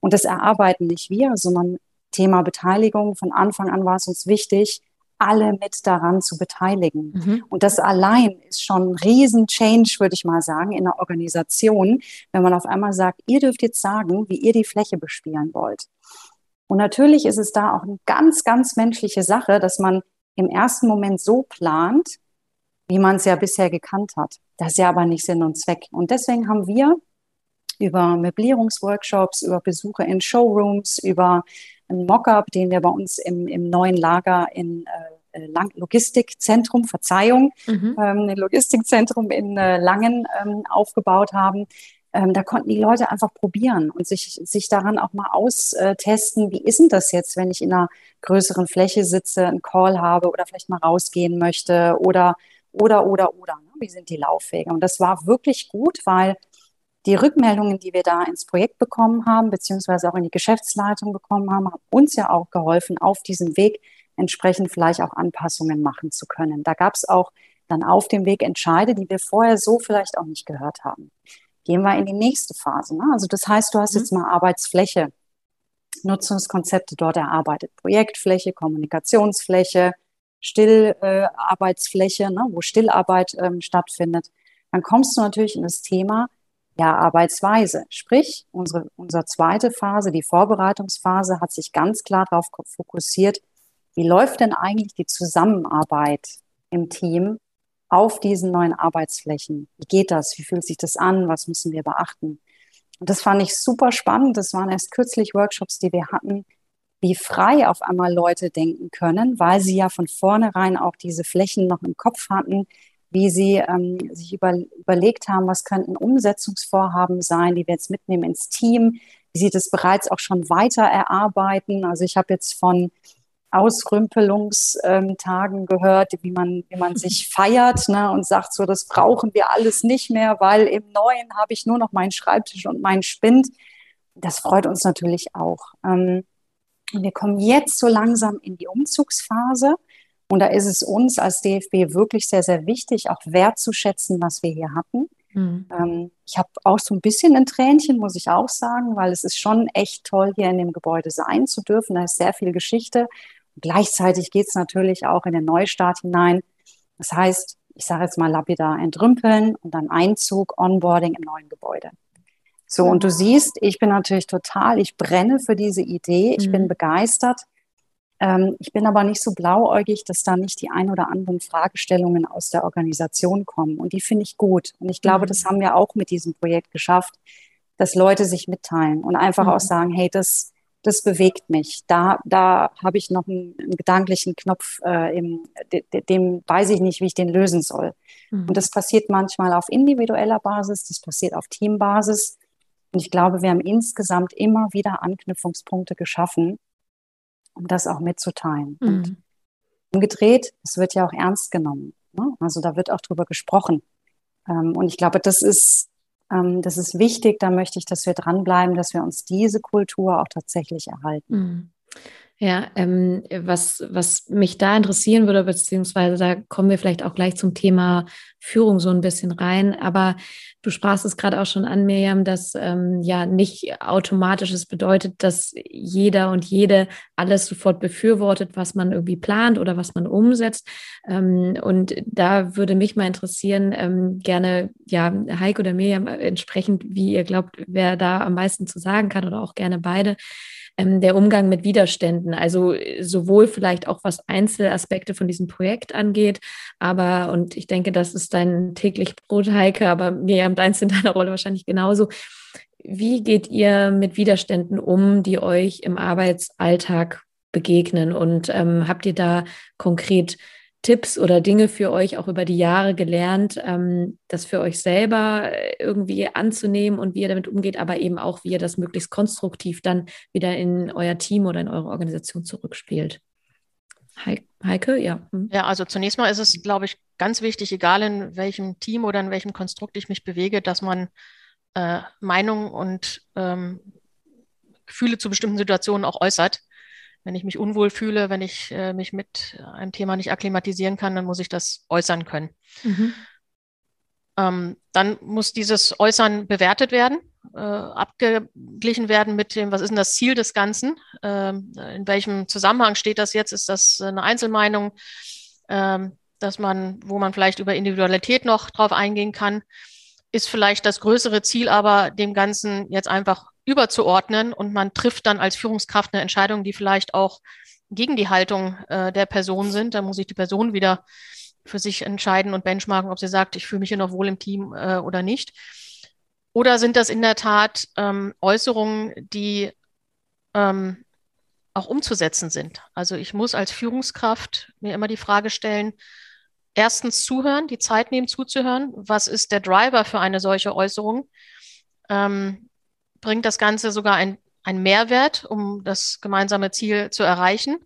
Und das erarbeiten nicht wir, sondern Thema Beteiligung. Von Anfang an war es uns wichtig, alle mit daran zu beteiligen. Mhm. Und das allein ist schon ein riesen Change, würde ich mal sagen, in der Organisation, wenn man auf einmal sagt, ihr dürft jetzt sagen, wie ihr die Fläche bespielen wollt. Und natürlich ist es da auch eine ganz, ganz menschliche Sache, dass man im ersten Moment so plant, wie man es ja bisher gekannt hat. Das ist ja aber nicht Sinn und Zweck. Und deswegen haben wir über Möblierungsworkshops, über Besuche in Showrooms, über ein Mockup, den wir bei uns im, im neuen Lager in äh, äh Logistikzentrum, Verzeihung, mhm. ähm, Logistikzentrum in äh, Langen ähm, aufgebaut haben. Ähm, da konnten die Leute einfach probieren und sich, sich daran auch mal austesten, wie ist denn das jetzt, wenn ich in einer größeren Fläche sitze, einen Call habe oder vielleicht mal rausgehen möchte oder, oder, oder, oder. Ne? Wie sind die Laufwege? Und das war wirklich gut, weil die Rückmeldungen, die wir da ins Projekt bekommen haben, beziehungsweise auch in die Geschäftsleitung bekommen haben, haben uns ja auch geholfen, auf diesem Weg entsprechend vielleicht auch Anpassungen machen zu können. Da gab es auch dann auf dem Weg Entscheide, die wir vorher so vielleicht auch nicht gehört haben. Gehen wir in die nächste Phase. Ne? Also das heißt, du hast mhm. jetzt mal Arbeitsfläche, Nutzungskonzepte dort erarbeitet, Projektfläche, Kommunikationsfläche, Stillarbeitsfläche, äh, ne, wo Stillarbeit ähm, stattfindet. Dann kommst du natürlich in das Thema, ja, Arbeitsweise. Sprich, unsere, unsere zweite Phase, die Vorbereitungsphase, hat sich ganz klar darauf fokussiert, wie läuft denn eigentlich die Zusammenarbeit im Team auf diesen neuen Arbeitsflächen? Wie geht das? Wie fühlt sich das an? Was müssen wir beachten? Und das fand ich super spannend. Das waren erst kürzlich Workshops, die wir hatten, wie frei auf einmal Leute denken können, weil sie ja von vornherein auch diese Flächen noch im Kopf hatten, wie sie ähm, sich über, überlegt haben, was könnten Umsetzungsvorhaben sein, die wir jetzt mitnehmen ins Team, wie sie das bereits auch schon weiter erarbeiten. Also ich habe jetzt von Ausrümpelungstagen gehört, wie man, wie man sich feiert ne, und sagt, so, das brauchen wir alles nicht mehr, weil im Neuen habe ich nur noch meinen Schreibtisch und meinen Spind. Das freut uns natürlich auch. Ähm, wir kommen jetzt so langsam in die Umzugsphase. Und da ist es uns als DFB wirklich sehr, sehr wichtig, auch wertzuschätzen, was wir hier hatten. Mhm. Ähm, ich habe auch so ein bisschen ein Tränchen, muss ich auch sagen, weil es ist schon echt toll, hier in dem Gebäude sein zu dürfen. Da ist sehr viel Geschichte. Und gleichzeitig geht es natürlich auch in den Neustart hinein. Das heißt, ich sage jetzt mal lapidar entrümpeln und dann Einzug, Onboarding im neuen Gebäude. So, und du siehst, ich bin natürlich total, ich brenne für diese Idee, ich mhm. bin begeistert. Ähm, ich bin aber nicht so blauäugig, dass da nicht die ein oder anderen Fragestellungen aus der Organisation kommen. Und die finde ich gut. Und ich glaube, mhm. das haben wir auch mit diesem Projekt geschafft, dass Leute sich mitteilen und einfach mhm. auch sagen, hey, das, das bewegt mich. Da, da habe ich noch einen, einen gedanklichen Knopf, äh, im, de, de, dem weiß ich nicht, wie ich den lösen soll. Mhm. Und das passiert manchmal auf individueller Basis, das passiert auf Teambasis. Und ich glaube, wir haben insgesamt immer wieder Anknüpfungspunkte geschaffen, um das auch mitzuteilen. Mhm. Und umgedreht, es wird ja auch ernst genommen. Ne? Also da wird auch drüber gesprochen. Ähm, und ich glaube, das ist, ähm, das ist wichtig. Da möchte ich, dass wir dranbleiben, dass wir uns diese Kultur auch tatsächlich erhalten. Mhm. Ja, ähm, was, was mich da interessieren würde, beziehungsweise da kommen wir vielleicht auch gleich zum Thema Führung so ein bisschen rein. Aber du sprachst es gerade auch schon an, Miriam, dass ähm, ja nicht automatisch es bedeutet, dass jeder und jede alles sofort befürwortet, was man irgendwie plant oder was man umsetzt. Ähm, und da würde mich mal interessieren, ähm, gerne, ja, Heike oder Miriam, äh, entsprechend, wie ihr glaubt, wer da am meisten zu sagen kann oder auch gerne beide ähm, der Umgang mit Widerständen. Also äh, sowohl vielleicht auch was Einzelaspekte von diesem Projekt angeht, aber, und ich denke, das ist dein täglich Brot, Heike, aber Miriam, deins in deiner Rolle wahrscheinlich genauso. Wie geht ihr mit Widerständen um, die euch im Arbeitsalltag begegnen? Und ähm, habt ihr da konkret Tipps oder Dinge für euch auch über die Jahre gelernt, ähm, das für euch selber äh, irgendwie anzunehmen und wie ihr damit umgeht, aber eben auch, wie ihr das möglichst konstruktiv dann wieder in euer Team oder in eure Organisation zurückspielt? Heike, ja. Hm. Ja, also zunächst mal ist es, glaube ich, ganz wichtig, egal in welchem Team oder in welchem Konstrukt ich mich bewege, dass man äh, Meinungen und ähm, Gefühle zu bestimmten Situationen auch äußert. Wenn ich mich unwohl fühle, wenn ich äh, mich mit einem Thema nicht akklimatisieren kann, dann muss ich das äußern können. Mhm. Ähm, dann muss dieses Äußern bewertet werden, äh, abgeglichen werden mit dem, was ist denn das Ziel des Ganzen? Ähm, in welchem Zusammenhang steht das jetzt? Ist das eine Einzelmeinung, ähm, dass man, wo man vielleicht über Individualität noch drauf eingehen kann? Ist vielleicht das größere Ziel aber dem Ganzen jetzt einfach überzuordnen und man trifft dann als Führungskraft eine Entscheidung, die vielleicht auch gegen die Haltung äh, der Person sind. Da muss ich die Person wieder für sich entscheiden und benchmarken, ob sie sagt, ich fühle mich hier noch wohl im Team äh, oder nicht. Oder sind das in der Tat ähm, Äußerungen, die ähm, auch umzusetzen sind? Also ich muss als Führungskraft mir immer die Frage stellen, erstens zuhören, die Zeit nehmen zuzuhören. Was ist der Driver für eine solche Äußerung? Ähm, bringt das Ganze sogar einen Mehrwert, um das gemeinsame Ziel zu erreichen?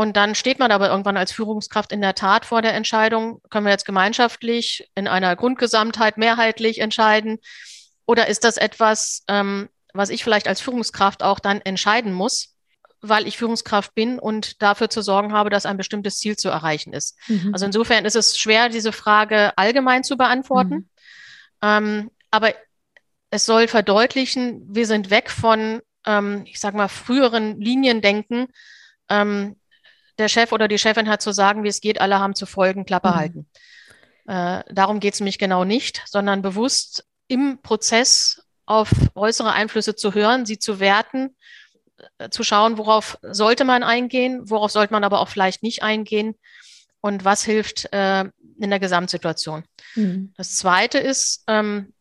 Und dann steht man aber irgendwann als Führungskraft in der Tat vor der Entscheidung, können wir jetzt gemeinschaftlich in einer Grundgesamtheit mehrheitlich entscheiden? Oder ist das etwas, ähm, was ich vielleicht als Führungskraft auch dann entscheiden muss, weil ich Führungskraft bin und dafür zu sorgen habe, dass ein bestimmtes Ziel zu erreichen ist? Mhm. Also insofern ist es schwer, diese Frage allgemein zu beantworten. Mhm. Ähm, aber es soll verdeutlichen, wir sind weg von, ähm, ich sage mal, früheren Liniendenken, ähm, der Chef oder die Chefin hat zu sagen, wie es geht, alle haben zu folgen, Klappe mhm. halten. Äh, darum geht es mich genau nicht, sondern bewusst im Prozess auf äußere Einflüsse zu hören, sie zu werten, äh, zu schauen, worauf sollte man eingehen, worauf sollte man aber auch vielleicht nicht eingehen und was hilft äh, in der Gesamtsituation. Mhm. Das Zweite ist, ähm,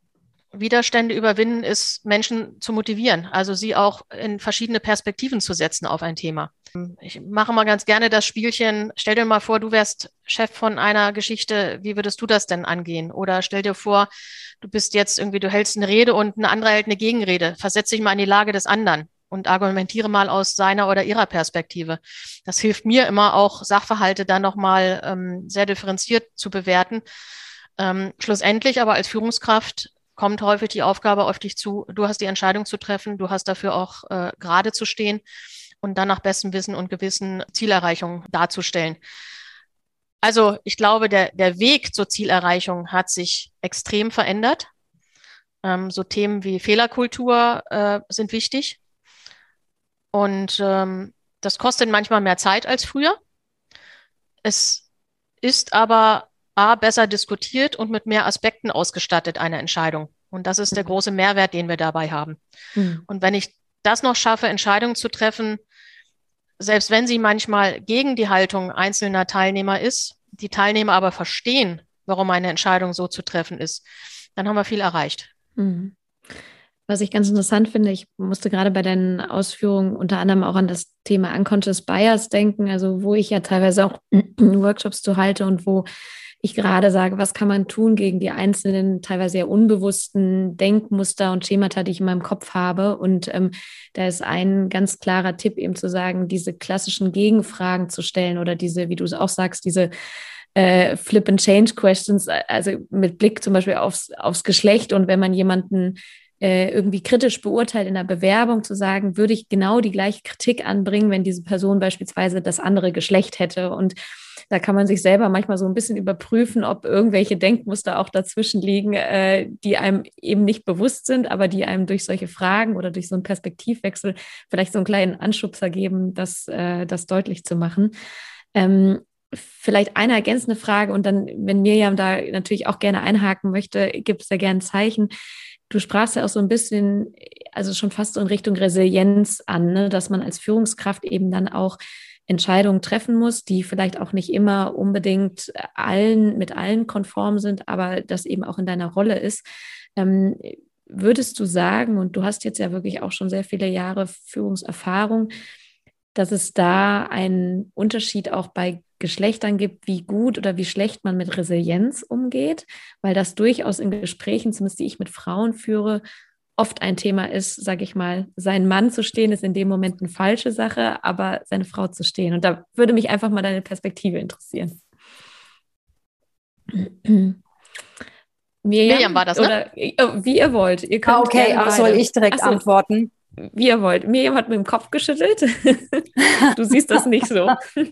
Widerstände überwinden, ist Menschen zu motivieren, also sie auch in verschiedene Perspektiven zu setzen auf ein Thema. Ich mache mal ganz gerne das Spielchen. Stell dir mal vor, du wärst Chef von einer Geschichte. Wie würdest du das denn angehen? Oder stell dir vor, du bist jetzt irgendwie, du hältst eine Rede und ein anderer hält eine Gegenrede. Versetz dich mal in die Lage des anderen und argumentiere mal aus seiner oder ihrer Perspektive. Das hilft mir immer auch, Sachverhalte dann nochmal ähm, sehr differenziert zu bewerten. Ähm, schlussendlich aber als Führungskraft kommt häufig die Aufgabe auf dich zu, du hast die Entscheidung zu treffen, du hast dafür auch äh, gerade zu stehen und dann nach bestem Wissen und Gewissen Zielerreichung darzustellen. Also ich glaube, der, der Weg zur Zielerreichung hat sich extrem verändert. Ähm, so Themen wie Fehlerkultur äh, sind wichtig. Und ähm, das kostet manchmal mehr Zeit als früher. Es ist aber A, besser diskutiert und mit mehr Aspekten ausgestattet, eine Entscheidung. Und das ist der mhm. große Mehrwert, den wir dabei haben. Mhm. Und wenn ich das noch schaffe, Entscheidungen zu treffen, selbst wenn sie manchmal gegen die Haltung einzelner Teilnehmer ist, die Teilnehmer aber verstehen, warum eine Entscheidung so zu treffen ist, dann haben wir viel erreicht. Mhm. Was ich ganz interessant finde, ich musste gerade bei deinen Ausführungen unter anderem auch an das Thema Unconscious Bias denken, also wo ich ja teilweise auch Workshops zu halte und wo ich gerade sage, was kann man tun gegen die einzelnen, teilweise sehr unbewussten Denkmuster und Schemata, die ich in meinem Kopf habe. Und ähm, da ist ein ganz klarer Tipp eben zu sagen, diese klassischen Gegenfragen zu stellen oder diese, wie du es auch sagst, diese äh, Flip and Change Questions, also mit Blick zum Beispiel aufs, aufs Geschlecht und wenn man jemanden äh, irgendwie kritisch beurteilt in der Bewerbung zu sagen, würde ich genau die gleiche Kritik anbringen, wenn diese Person beispielsweise das andere Geschlecht hätte. Und da kann man sich selber manchmal so ein bisschen überprüfen, ob irgendwelche Denkmuster auch dazwischen liegen, äh, die einem eben nicht bewusst sind, aber die einem durch solche Fragen oder durch so einen Perspektivwechsel vielleicht so einen kleinen Anschubser geben, das, äh, das deutlich zu machen. Ähm, vielleicht eine ergänzende Frage und dann, wenn Mirjam da natürlich auch gerne einhaken möchte, gibt es ja gerne ein Zeichen. Du sprachst ja auch so ein bisschen, also schon fast so in Richtung Resilienz an, ne? dass man als Führungskraft eben dann auch Entscheidungen treffen muss, die vielleicht auch nicht immer unbedingt allen mit allen konform sind, aber das eben auch in deiner Rolle ist. Ähm, würdest du sagen, und du hast jetzt ja wirklich auch schon sehr viele Jahre Führungserfahrung, dass es da einen Unterschied auch bei Geschlechtern gibt, wie gut oder wie schlecht man mit Resilienz umgeht, weil das durchaus in Gesprächen, zumindest die ich mit Frauen führe, oft ein Thema ist, sage ich mal, sein Mann zu stehen, ist in dem Moment eine falsche Sache, aber seine Frau zu stehen. Und da würde mich einfach mal deine Perspektive interessieren. Miriam, Miriam war das, ne? Oder, oh, wie ihr wollt. Ihr könnt ah, okay, aber soll ich direkt so, antworten? Wie ihr wollt. Miriam hat mit dem Kopf geschüttelt. du siehst das nicht so.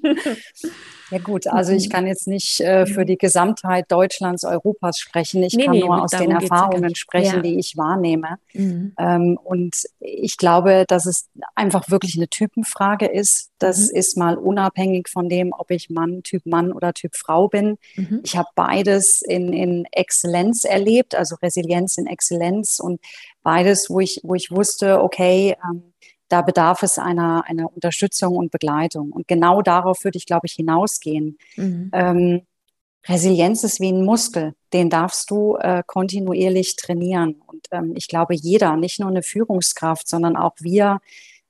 Ja gut, also ich kann jetzt nicht äh, für die Gesamtheit Deutschlands, Europas sprechen. Ich nee, kann nee, nur aus den Erfahrungen sprechen, ja. die ich wahrnehme. Mhm. Ähm, und ich glaube, dass es einfach wirklich eine Typenfrage ist. Das mhm. ist mal unabhängig von dem, ob ich Mann, Typ Mann oder Typ Frau bin. Mhm. Ich habe beides in, in Exzellenz erlebt, also Resilienz in Exzellenz und beides, wo ich, wo ich wusste, okay, ähm, da bedarf es einer, einer Unterstützung und Begleitung. Und genau darauf würde ich, glaube ich, hinausgehen. Mhm. Ähm, Resilienz ist wie ein Muskel, den darfst du äh, kontinuierlich trainieren. Und ähm, ich glaube, jeder, nicht nur eine Führungskraft, sondern auch wir,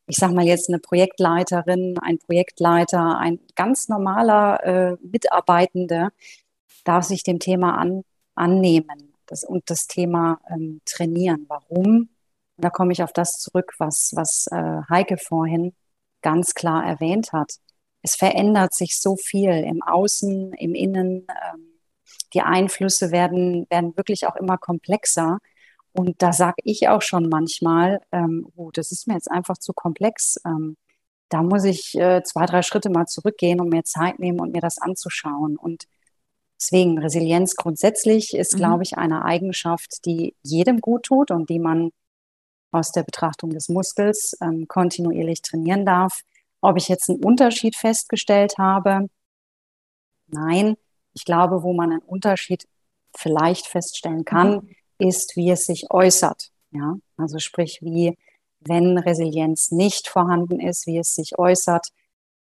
ich sage mal jetzt eine Projektleiterin, ein Projektleiter, ein ganz normaler äh, Mitarbeitende, darf sich dem Thema an, annehmen das, und das Thema ähm, trainieren. Warum? Und da komme ich auf das zurück, was, was äh, Heike vorhin ganz klar erwähnt hat. Es verändert sich so viel im Außen, im Innen. Ähm, die Einflüsse werden, werden wirklich auch immer komplexer. Und da sage ich auch schon manchmal, ähm, oh, das ist mir jetzt einfach zu komplex. Ähm, da muss ich äh, zwei, drei Schritte mal zurückgehen und mir Zeit nehmen und mir das anzuschauen. Und deswegen Resilienz grundsätzlich ist, mhm. glaube ich, eine Eigenschaft, die jedem gut tut und die man aus der Betrachtung des Muskels ähm, kontinuierlich trainieren darf. Ob ich jetzt einen Unterschied festgestellt habe? Nein. Ich glaube, wo man einen Unterschied vielleicht feststellen kann, mhm. ist, wie es sich äußert. Ja, also sprich, wie, wenn Resilienz nicht vorhanden ist, wie es sich äußert.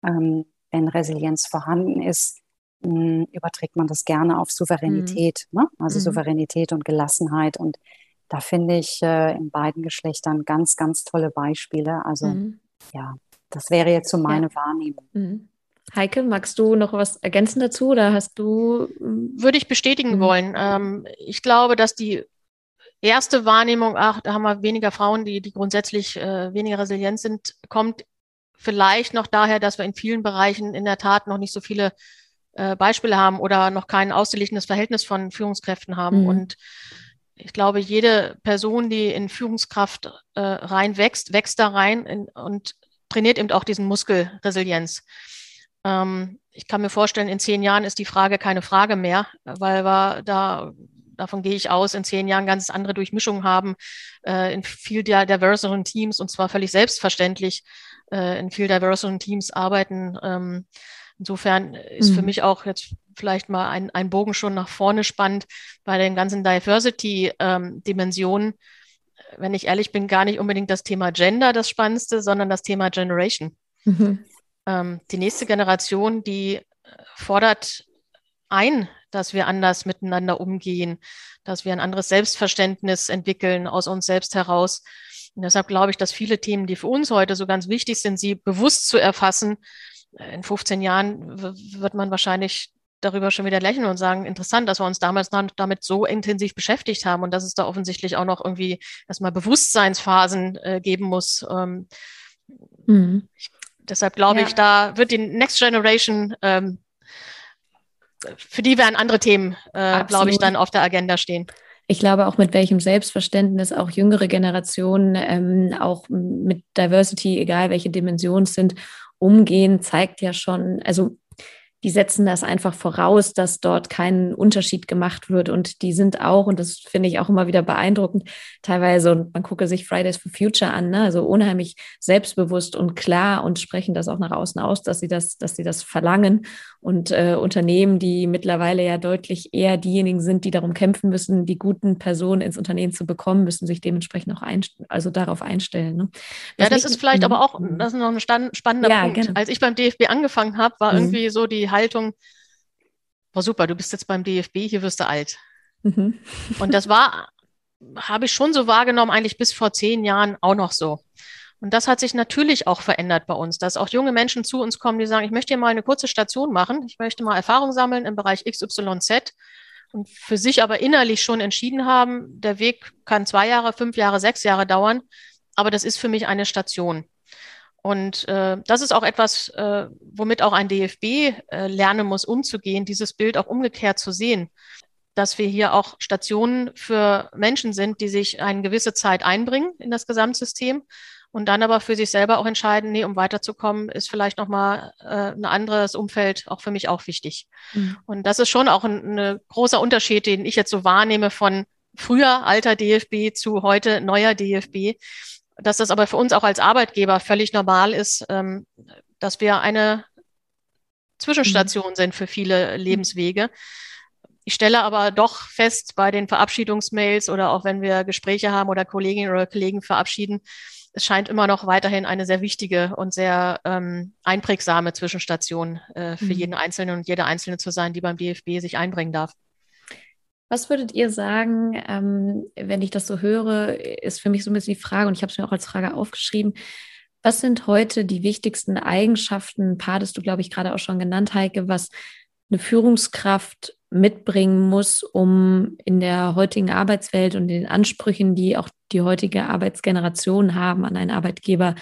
Ähm, wenn Resilienz vorhanden ist, mh, hm, überträgt man das gerne auf Souveränität, mhm. ne? also mhm. Souveränität und Gelassenheit und da finde ich äh, in beiden Geschlechtern ganz, ganz tolle Beispiele. Also mhm. ja, das wäre jetzt so meine ja. Wahrnehmung. Mhm. Heike, magst du noch was ergänzen dazu oder hast du? Ähm, Würde ich bestätigen mhm. wollen. Ähm, ich glaube, dass die erste Wahrnehmung, ach, da haben wir weniger Frauen, die, die grundsätzlich äh, weniger resilient sind, kommt vielleicht noch daher, dass wir in vielen Bereichen in der Tat noch nicht so viele äh, Beispiele haben oder noch kein ausgeglichenes Verhältnis von Führungskräften haben. Mhm. Und ich glaube, jede Person, die in Führungskraft äh, rein wächst, wächst da rein in, und trainiert eben auch diesen Muskel Resilienz. Ähm, ich kann mir vorstellen, in zehn Jahren ist die Frage keine Frage mehr, weil wir da, davon gehe ich aus, in zehn Jahren ganz andere Durchmischungen haben, äh, in viel der diverseren Teams und zwar völlig selbstverständlich äh, in viel diverseren Teams arbeiten. Ähm, Insofern ist mhm. für mich auch jetzt vielleicht mal ein, ein Bogen schon nach vorne spannend bei den ganzen Diversity-Dimensionen. Ähm, Wenn ich ehrlich bin, gar nicht unbedingt das Thema Gender das Spannendste, sondern das Thema Generation. Mhm. Ähm, die nächste Generation, die fordert ein, dass wir anders miteinander umgehen, dass wir ein anderes Selbstverständnis entwickeln aus uns selbst heraus. Und deshalb glaube ich, dass viele Themen, die für uns heute so ganz wichtig sind, sie bewusst zu erfassen, in 15 Jahren wird man wahrscheinlich darüber schon wieder lächeln und sagen, interessant, dass wir uns damals damit so intensiv beschäftigt haben und dass es da offensichtlich auch noch irgendwie erstmal Bewusstseinsphasen äh, geben muss. Ähm, mhm. ich, deshalb glaube ja. ich, da wird die Next Generation, ähm, für die werden andere Themen, äh, glaube ich, dann auf der Agenda stehen. Ich glaube auch, mit welchem Selbstverständnis auch jüngere Generationen ähm, auch mit Diversity, egal welche Dimensionen es sind, umgehen, zeigt ja schon, also die setzen das einfach voraus, dass dort kein Unterschied gemacht wird. Und die sind auch, und das finde ich auch immer wieder beeindruckend, teilweise, und man gucke sich Fridays for Future an, ne, also unheimlich selbstbewusst und klar und sprechen das auch nach außen aus, dass sie das, dass sie das verlangen. Und äh, Unternehmen, die mittlerweile ja deutlich eher diejenigen sind, die darum kämpfen müssen, die guten Personen ins Unternehmen zu bekommen, müssen sich dementsprechend auch also darauf einstellen. Ne? Ja, das ist vielleicht aber auch, mhm. das ist noch ein spannender ja, Punkt. Genau. Als ich beim DFB angefangen habe, war mhm. irgendwie so die Haltung, war super, du bist jetzt beim DFB, hier wirst du alt. Mhm. Und das war, habe ich schon so wahrgenommen, eigentlich bis vor zehn Jahren auch noch so. Und das hat sich natürlich auch verändert bei uns, dass auch junge Menschen zu uns kommen, die sagen, ich möchte hier mal eine kurze Station machen, ich möchte mal Erfahrung sammeln im Bereich XYZ und für sich aber innerlich schon entschieden haben, der Weg kann zwei Jahre, fünf Jahre, sechs Jahre dauern, aber das ist für mich eine Station. Und äh, das ist auch etwas, äh, womit auch ein DFB äh, lernen muss, umzugehen, dieses Bild auch umgekehrt zu sehen, dass wir hier auch Stationen für Menschen sind, die sich eine gewisse Zeit einbringen in das Gesamtsystem und dann aber für sich selber auch entscheiden, nee, um weiterzukommen, ist vielleicht nochmal äh, ein anderes Umfeld auch für mich auch wichtig. Mhm. Und das ist schon auch ein, ein großer Unterschied, den ich jetzt so wahrnehme von früher alter DFB zu heute neuer DFB, dass das aber für uns auch als Arbeitgeber völlig normal ist, ähm, dass wir eine Zwischenstation mhm. sind für viele Lebenswege. Ich stelle aber doch fest bei den Verabschiedungsmails oder auch wenn wir Gespräche haben oder Kolleginnen oder Kollegen verabschieden, es scheint immer noch weiterhin eine sehr wichtige und sehr ähm, einprägsame Zwischenstation äh, für mhm. jeden Einzelnen und jede Einzelne zu sein, die beim DFB sich einbringen darf. Was würdet ihr sagen, ähm, wenn ich das so höre, ist für mich so ein bisschen die Frage, und ich habe es mir auch als Frage aufgeschrieben, was sind heute die wichtigsten Eigenschaften, ein paar hast du, glaube ich, gerade auch schon genannt, Heike, was eine Führungskraft mitbringen muss, um in der heutigen Arbeitswelt und den Ansprüchen, die auch die heutige Arbeitsgeneration haben an einen Arbeitgeber,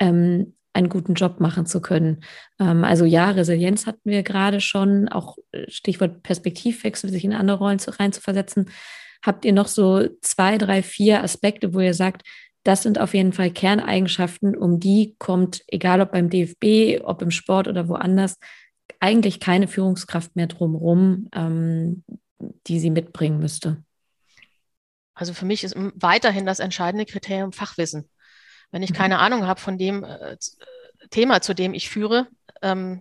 ähm, einen guten Job machen zu können. Ähm, also ja, Resilienz hatten wir gerade schon, auch äh, Stichwort Perspektivwechsel, sich in andere Rollen zu, reinzuversetzen. Habt ihr noch so zwei, drei, vier Aspekte, wo ihr sagt, das sind auf jeden Fall Kerneigenschaften, um die kommt, egal ob beim DFB, ob im Sport oder woanders, eigentlich keine Führungskraft mehr drumherum, ähm, die sie mitbringen müsste? Also für mich ist weiterhin das entscheidende Kriterium Fachwissen. Wenn ich mhm. keine Ahnung habe von dem äh, Thema, zu dem ich führe, ähm,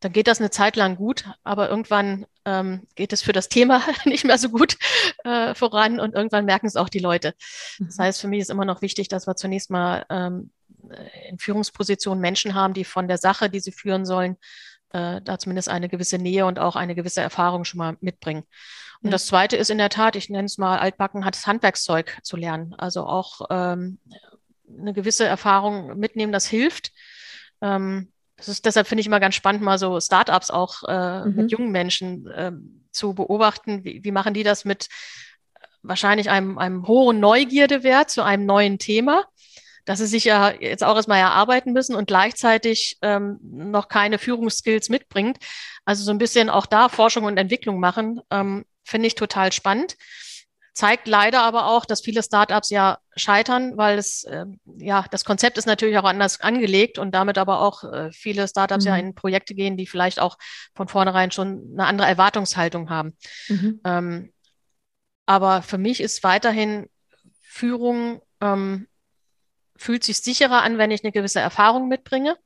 dann geht das eine Zeit lang gut, aber irgendwann ähm, geht es für das Thema nicht mehr so gut äh, voran und irgendwann merken es auch die Leute. Das mhm. heißt, für mich ist immer noch wichtig, dass wir zunächst mal ähm, in Führungspositionen Menschen haben, die von der Sache, die sie führen sollen, äh, da zumindest eine gewisse Nähe und auch eine gewisse Erfahrung schon mal mitbringen. Und ja. das Zweite ist in der Tat, ich nenne es mal altbacken, hat das Handwerkszeug zu lernen. Also auch ähm, eine gewisse Erfahrung mitnehmen, das hilft. Ähm, das ist, deshalb finde ich immer ganz spannend, mal so Startups auch äh, mhm. mit jungen Menschen äh, zu beobachten. Wie, wie machen die das mit wahrscheinlich einem, einem hohen Neugierdewert zu einem neuen Thema? dass sie sich ja jetzt auch erstmal erarbeiten müssen und gleichzeitig ähm, noch keine Führungsskills mitbringt. Also so ein bisschen auch da Forschung und Entwicklung machen, ähm, finde ich total spannend. Zeigt leider aber auch, dass viele Startups ja scheitern, weil es, äh, ja, das Konzept ist natürlich auch anders angelegt und damit aber auch äh, viele Startups mhm. ja in Projekte gehen, die vielleicht auch von vornherein schon eine andere Erwartungshaltung haben. Mhm. Ähm, aber für mich ist weiterhin Führung ähm, fühlt sich sicherer an, wenn ich eine gewisse Erfahrung mitbringe.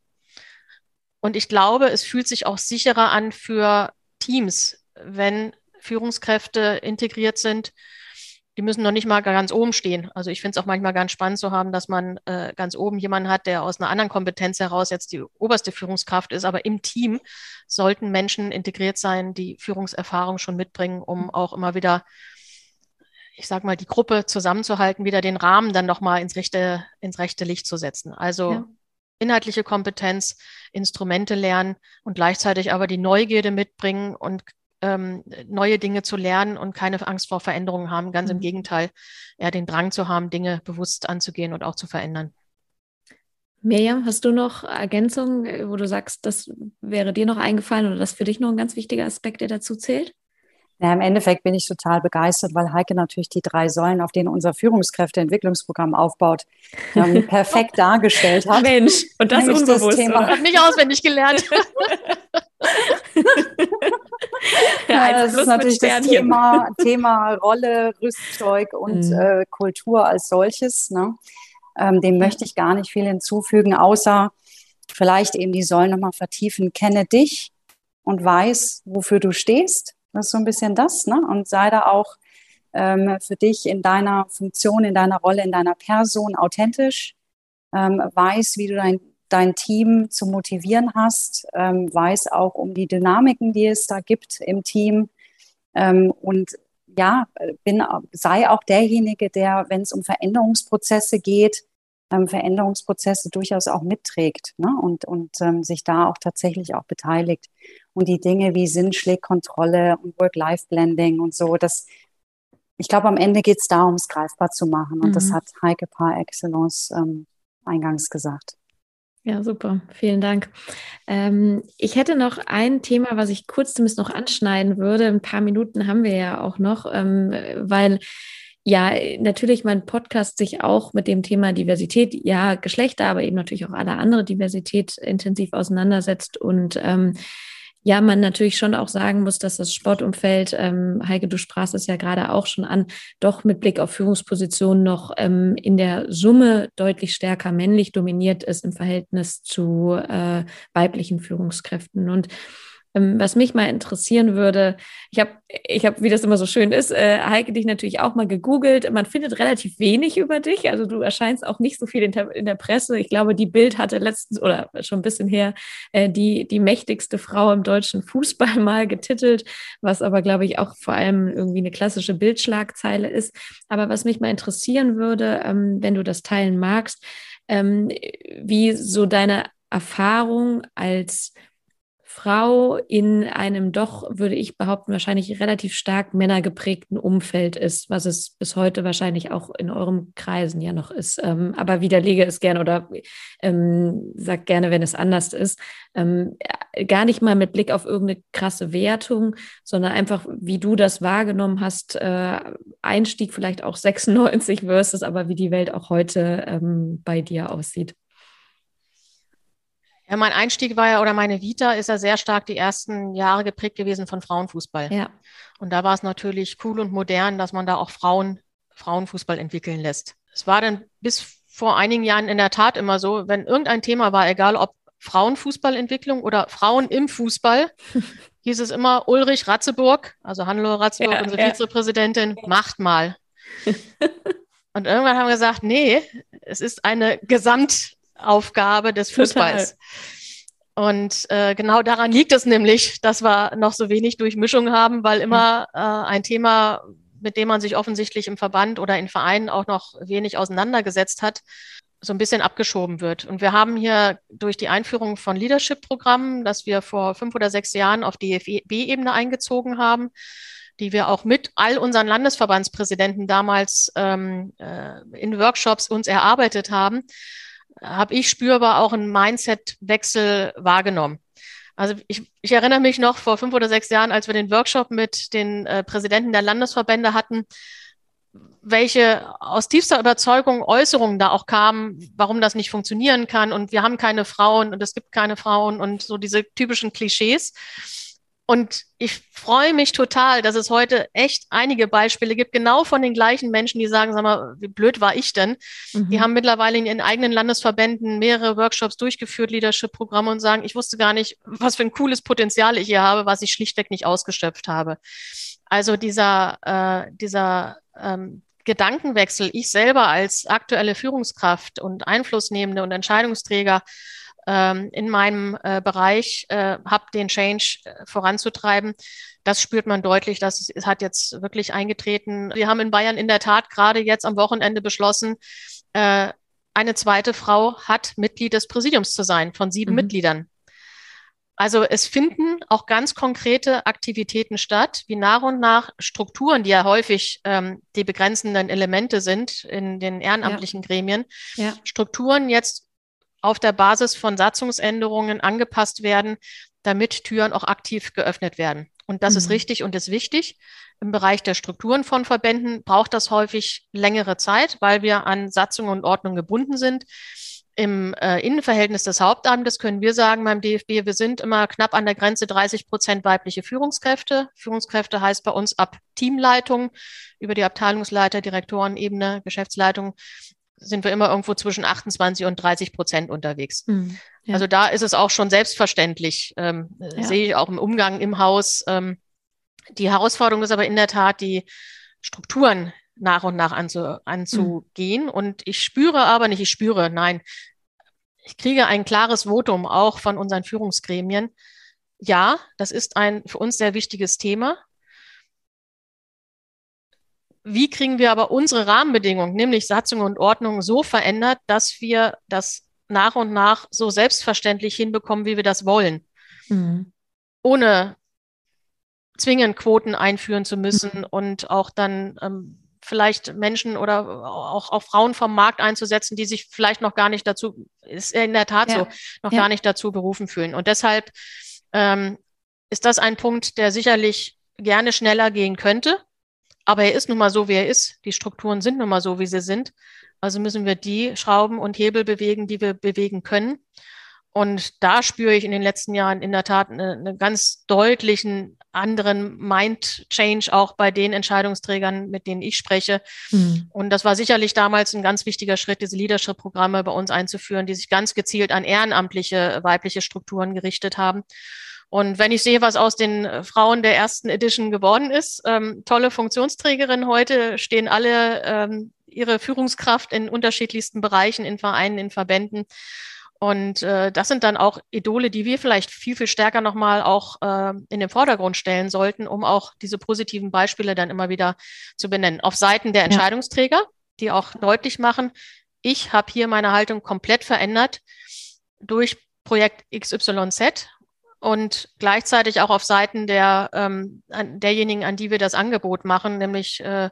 Und ich glaube, es fühlt sich auch sicherer an für Teams, wenn Führungskräfte integriert sind. Die müssen noch nicht mal ganz oben stehen. Also ich finde es auch manchmal ganz spannend zu haben, dass man äh, ganz oben jemanden hat, der aus einer anderen Kompetenz heraus jetzt die oberste Führungskraft ist. Aber im Team sollten Menschen integriert sein, die Führungserfahrung schon mitbringen, um auch immer wieder ich sag mal, die Gruppe zusammenzuhalten, wieder den Rahmen dann nochmal ins rechte, ins rechte Licht zu setzen. Also ja. inhaltliche Kompetenz, Instrumente lernen und gleichzeitig aber die Neugierde mitbringen und ähm, neue Dinge zu lernen und keine Angst vor Veränderungen haben. Ganz mhm. im Gegenteil, eher den Drang zu haben, Dinge bewusst anzugehen und auch zu verändern. Miriam, hast du noch Ergänzungen, wo du sagst, das wäre dir noch eingefallen oder das für dich noch ein ganz wichtiger Aspekt, der dazu zählt? Ja, Im Endeffekt bin ich total begeistert, weil Heike natürlich die drei Säulen, auf denen unser Führungskräfteentwicklungsprogramm aufbaut, ähm, perfekt dargestellt hat. Mensch, und das Nämlich unbewusst. Das Thema. Hat nicht auswendig gelernt. ja, das ist natürlich das Thema, Thema Rolle, Rüstzeug und mhm. äh, Kultur als solches. Ne? Ähm, dem möchte ich gar nicht viel hinzufügen, außer vielleicht eben die Säulen nochmal vertiefen. Kenne dich und weiß, wofür du stehst das ist so ein bisschen das, ne? Und sei da auch ähm, für dich in deiner Funktion, in deiner Rolle, in deiner Person authentisch, ähm, weiß, wie du dein, dein Team zu motivieren hast, ähm, weiß auch um die Dynamiken, die es da gibt im Team. Ähm, und ja, bin, sei auch derjenige, der, wenn es um Veränderungsprozesse geht, ähm, Veränderungsprozesse durchaus auch mitträgt ne? und, und ähm, sich da auch tatsächlich auch beteiligt. Und die Dinge wie Sinnschlägkontrolle und Work-Life-Blending und so, das, ich glaube, am Ende geht es darum, es greifbar zu machen. Und mhm. das hat Heike par excellence ähm, eingangs gesagt. Ja, super. Vielen Dank. Ähm, ich hätte noch ein Thema, was ich kurz zumindest noch anschneiden würde. Ein paar Minuten haben wir ja auch noch, ähm, weil ja, natürlich mein Podcast sich auch mit dem Thema Diversität, ja, Geschlechter, aber eben natürlich auch alle andere Diversität intensiv auseinandersetzt und ähm, ja, man natürlich schon auch sagen muss, dass das Sportumfeld, ähm, Heike, du sprachst es ja gerade auch schon an, doch mit Blick auf Führungspositionen noch ähm, in der Summe deutlich stärker männlich dominiert ist im Verhältnis zu äh, weiblichen Führungskräften. Und was mich mal interessieren würde, ich habe, ich hab, wie das immer so schön ist, äh, Heike, dich natürlich auch mal gegoogelt. Man findet relativ wenig über dich. Also du erscheinst auch nicht so viel in der, in der Presse. Ich glaube, die Bild hatte letztens oder schon ein bisschen her äh, die, die mächtigste Frau im deutschen Fußball mal getitelt, was aber, glaube ich, auch vor allem irgendwie eine klassische Bildschlagzeile ist. Aber was mich mal interessieren würde, ähm, wenn du das teilen magst, ähm, wie so deine Erfahrung als Frau in einem doch, würde ich behaupten, wahrscheinlich relativ stark männergeprägten Umfeld ist, was es bis heute wahrscheinlich auch in eurem Kreisen ja noch ist. Ähm, aber widerlege es gerne oder ähm, sag gerne, wenn es anders ist. Ähm, gar nicht mal mit Blick auf irgendeine krasse Wertung, sondern einfach, wie du das wahrgenommen hast, äh, Einstieg vielleicht auch 96 versus, aber wie die Welt auch heute ähm, bei dir aussieht. Ja, mein Einstieg war ja, oder meine Vita ist ja sehr stark die ersten Jahre geprägt gewesen von Frauenfußball. Ja. Und da war es natürlich cool und modern, dass man da auch Frauen, Frauenfußball entwickeln lässt. Es war dann bis vor einigen Jahren in der Tat immer so, wenn irgendein Thema war, egal ob Frauenfußballentwicklung oder Frauen im Fußball, hieß es immer Ulrich Ratzeburg, also Hannelore Ratzeburg, ja, unsere ja. Vizepräsidentin, macht mal. und irgendwann haben wir gesagt, nee, es ist eine Gesamt, Aufgabe des Fußballs. Total. Und äh, genau daran liegt es nämlich, dass wir noch so wenig Durchmischung haben, weil immer äh, ein Thema, mit dem man sich offensichtlich im Verband oder in Vereinen auch noch wenig auseinandergesetzt hat, so ein bisschen abgeschoben wird. Und wir haben hier durch die Einführung von Leadership-Programmen, das wir vor fünf oder sechs Jahren auf DFB-Ebene eingezogen haben, die wir auch mit all unseren Landesverbandspräsidenten damals ähm, äh, in Workshops uns erarbeitet haben, habe ich spürbar auch einen Mindset-Wechsel wahrgenommen. Also ich, ich erinnere mich noch vor fünf oder sechs Jahren, als wir den Workshop mit den äh, Präsidenten der Landesverbände hatten, welche aus tiefster Überzeugung Äußerungen da auch kamen, warum das nicht funktionieren kann und wir haben keine Frauen und es gibt keine Frauen und so diese typischen Klischees. Und ich freue mich total, dass es heute echt einige Beispiele gibt, genau von den gleichen Menschen, die sagen, sag mal, wie blöd war ich denn? Mhm. Die haben mittlerweile in ihren eigenen Landesverbänden mehrere Workshops durchgeführt, Leadership-Programme und sagen, ich wusste gar nicht, was für ein cooles Potenzial ich hier habe, was ich schlichtweg nicht ausgeschöpft habe. Also dieser, äh, dieser ähm, Gedankenwechsel, ich selber als aktuelle Führungskraft und Einflussnehmende und Entscheidungsträger ähm, in meinem äh, Bereich äh, habe, den Change äh, voranzutreiben. Das spürt man deutlich, das es hat jetzt wirklich eingetreten. Wir haben in Bayern in der Tat gerade jetzt am Wochenende beschlossen, äh, eine zweite Frau hat Mitglied des Präsidiums zu sein von sieben mhm. Mitgliedern. Also es finden auch ganz konkrete Aktivitäten statt, wie nach und nach Strukturen, die ja häufig ähm, die begrenzenden Elemente sind in den ehrenamtlichen ja. Gremien, ja. Strukturen jetzt auf der Basis von Satzungsänderungen angepasst werden, damit Türen auch aktiv geöffnet werden. Und das mhm. ist richtig und ist wichtig. Im Bereich der Strukturen von Verbänden braucht das häufig längere Zeit, weil wir an Satzungen und Ordnungen gebunden sind. Im äh, Innenverhältnis des Hauptamtes können wir sagen beim DFB, wir sind immer knapp an der Grenze 30 Prozent weibliche Führungskräfte. Führungskräfte heißt bei uns ab Teamleitung über die Abteilungsleiter, Direktorenebene, Geschäftsleitung sind wir immer irgendwo zwischen 28 und 30 Prozent unterwegs. Mhm, ja. Also da ist es auch schon selbstverständlich, ähm, ja. sehe ich auch im Umgang im Haus. Ähm, die Herausforderung ist aber in der Tat, die Strukturen nach und nach anzu, anzugehen. Mhm. Und ich spüre aber nicht, ich spüre, nein, ich kriege ein klares Votum auch von unseren Führungsgremien. Ja, das ist ein für uns sehr wichtiges Thema. Wie kriegen wir aber unsere Rahmenbedingungen, nämlich Satzung und Ordnung, so verändert, dass wir das nach und nach so selbstverständlich hinbekommen, wie wir das wollen? Mhm. ohne zwingend Quoten einführen zu müssen mhm. und auch dann ähm, vielleicht Menschen oder auch, auch Frauen vom Markt einzusetzen, die sich vielleicht noch gar nicht dazu, ist in der Tat ja. so, noch ja. gar nicht dazu berufen fühlen. Und deshalb ähm, ist das ein Punkt, der sicherlich gerne schneller gehen könnte. Aber er ist nun mal so, wie er ist. Die Strukturen sind nun mal so, wie sie sind. Also müssen wir die Schrauben und Hebel bewegen, die wir bewegen können. Und da spüre ich in den letzten Jahren in der Tat einen eine ganz deutlichen anderen Mind-Change auch bei den Entscheidungsträgern, mit denen ich spreche. Mhm. Und das war sicherlich damals ein ganz wichtiger Schritt, diese Leadership-Programme bei uns einzuführen, die sich ganz gezielt an ehrenamtliche weibliche Strukturen gerichtet haben. Und wenn ich sehe, was aus den Frauen der ersten Edition geworden ist, ähm, tolle Funktionsträgerin heute, stehen alle ähm, ihre Führungskraft in unterschiedlichsten Bereichen, in Vereinen, in Verbänden. Und äh, das sind dann auch Idole, die wir vielleicht viel, viel stärker nochmal auch äh, in den Vordergrund stellen sollten, um auch diese positiven Beispiele dann immer wieder zu benennen. Auf Seiten der Entscheidungsträger, die auch deutlich machen, ich habe hier meine Haltung komplett verändert durch Projekt XYZ und gleichzeitig auch auf Seiten der, ähm, derjenigen, an die wir das Angebot machen, nämlich äh,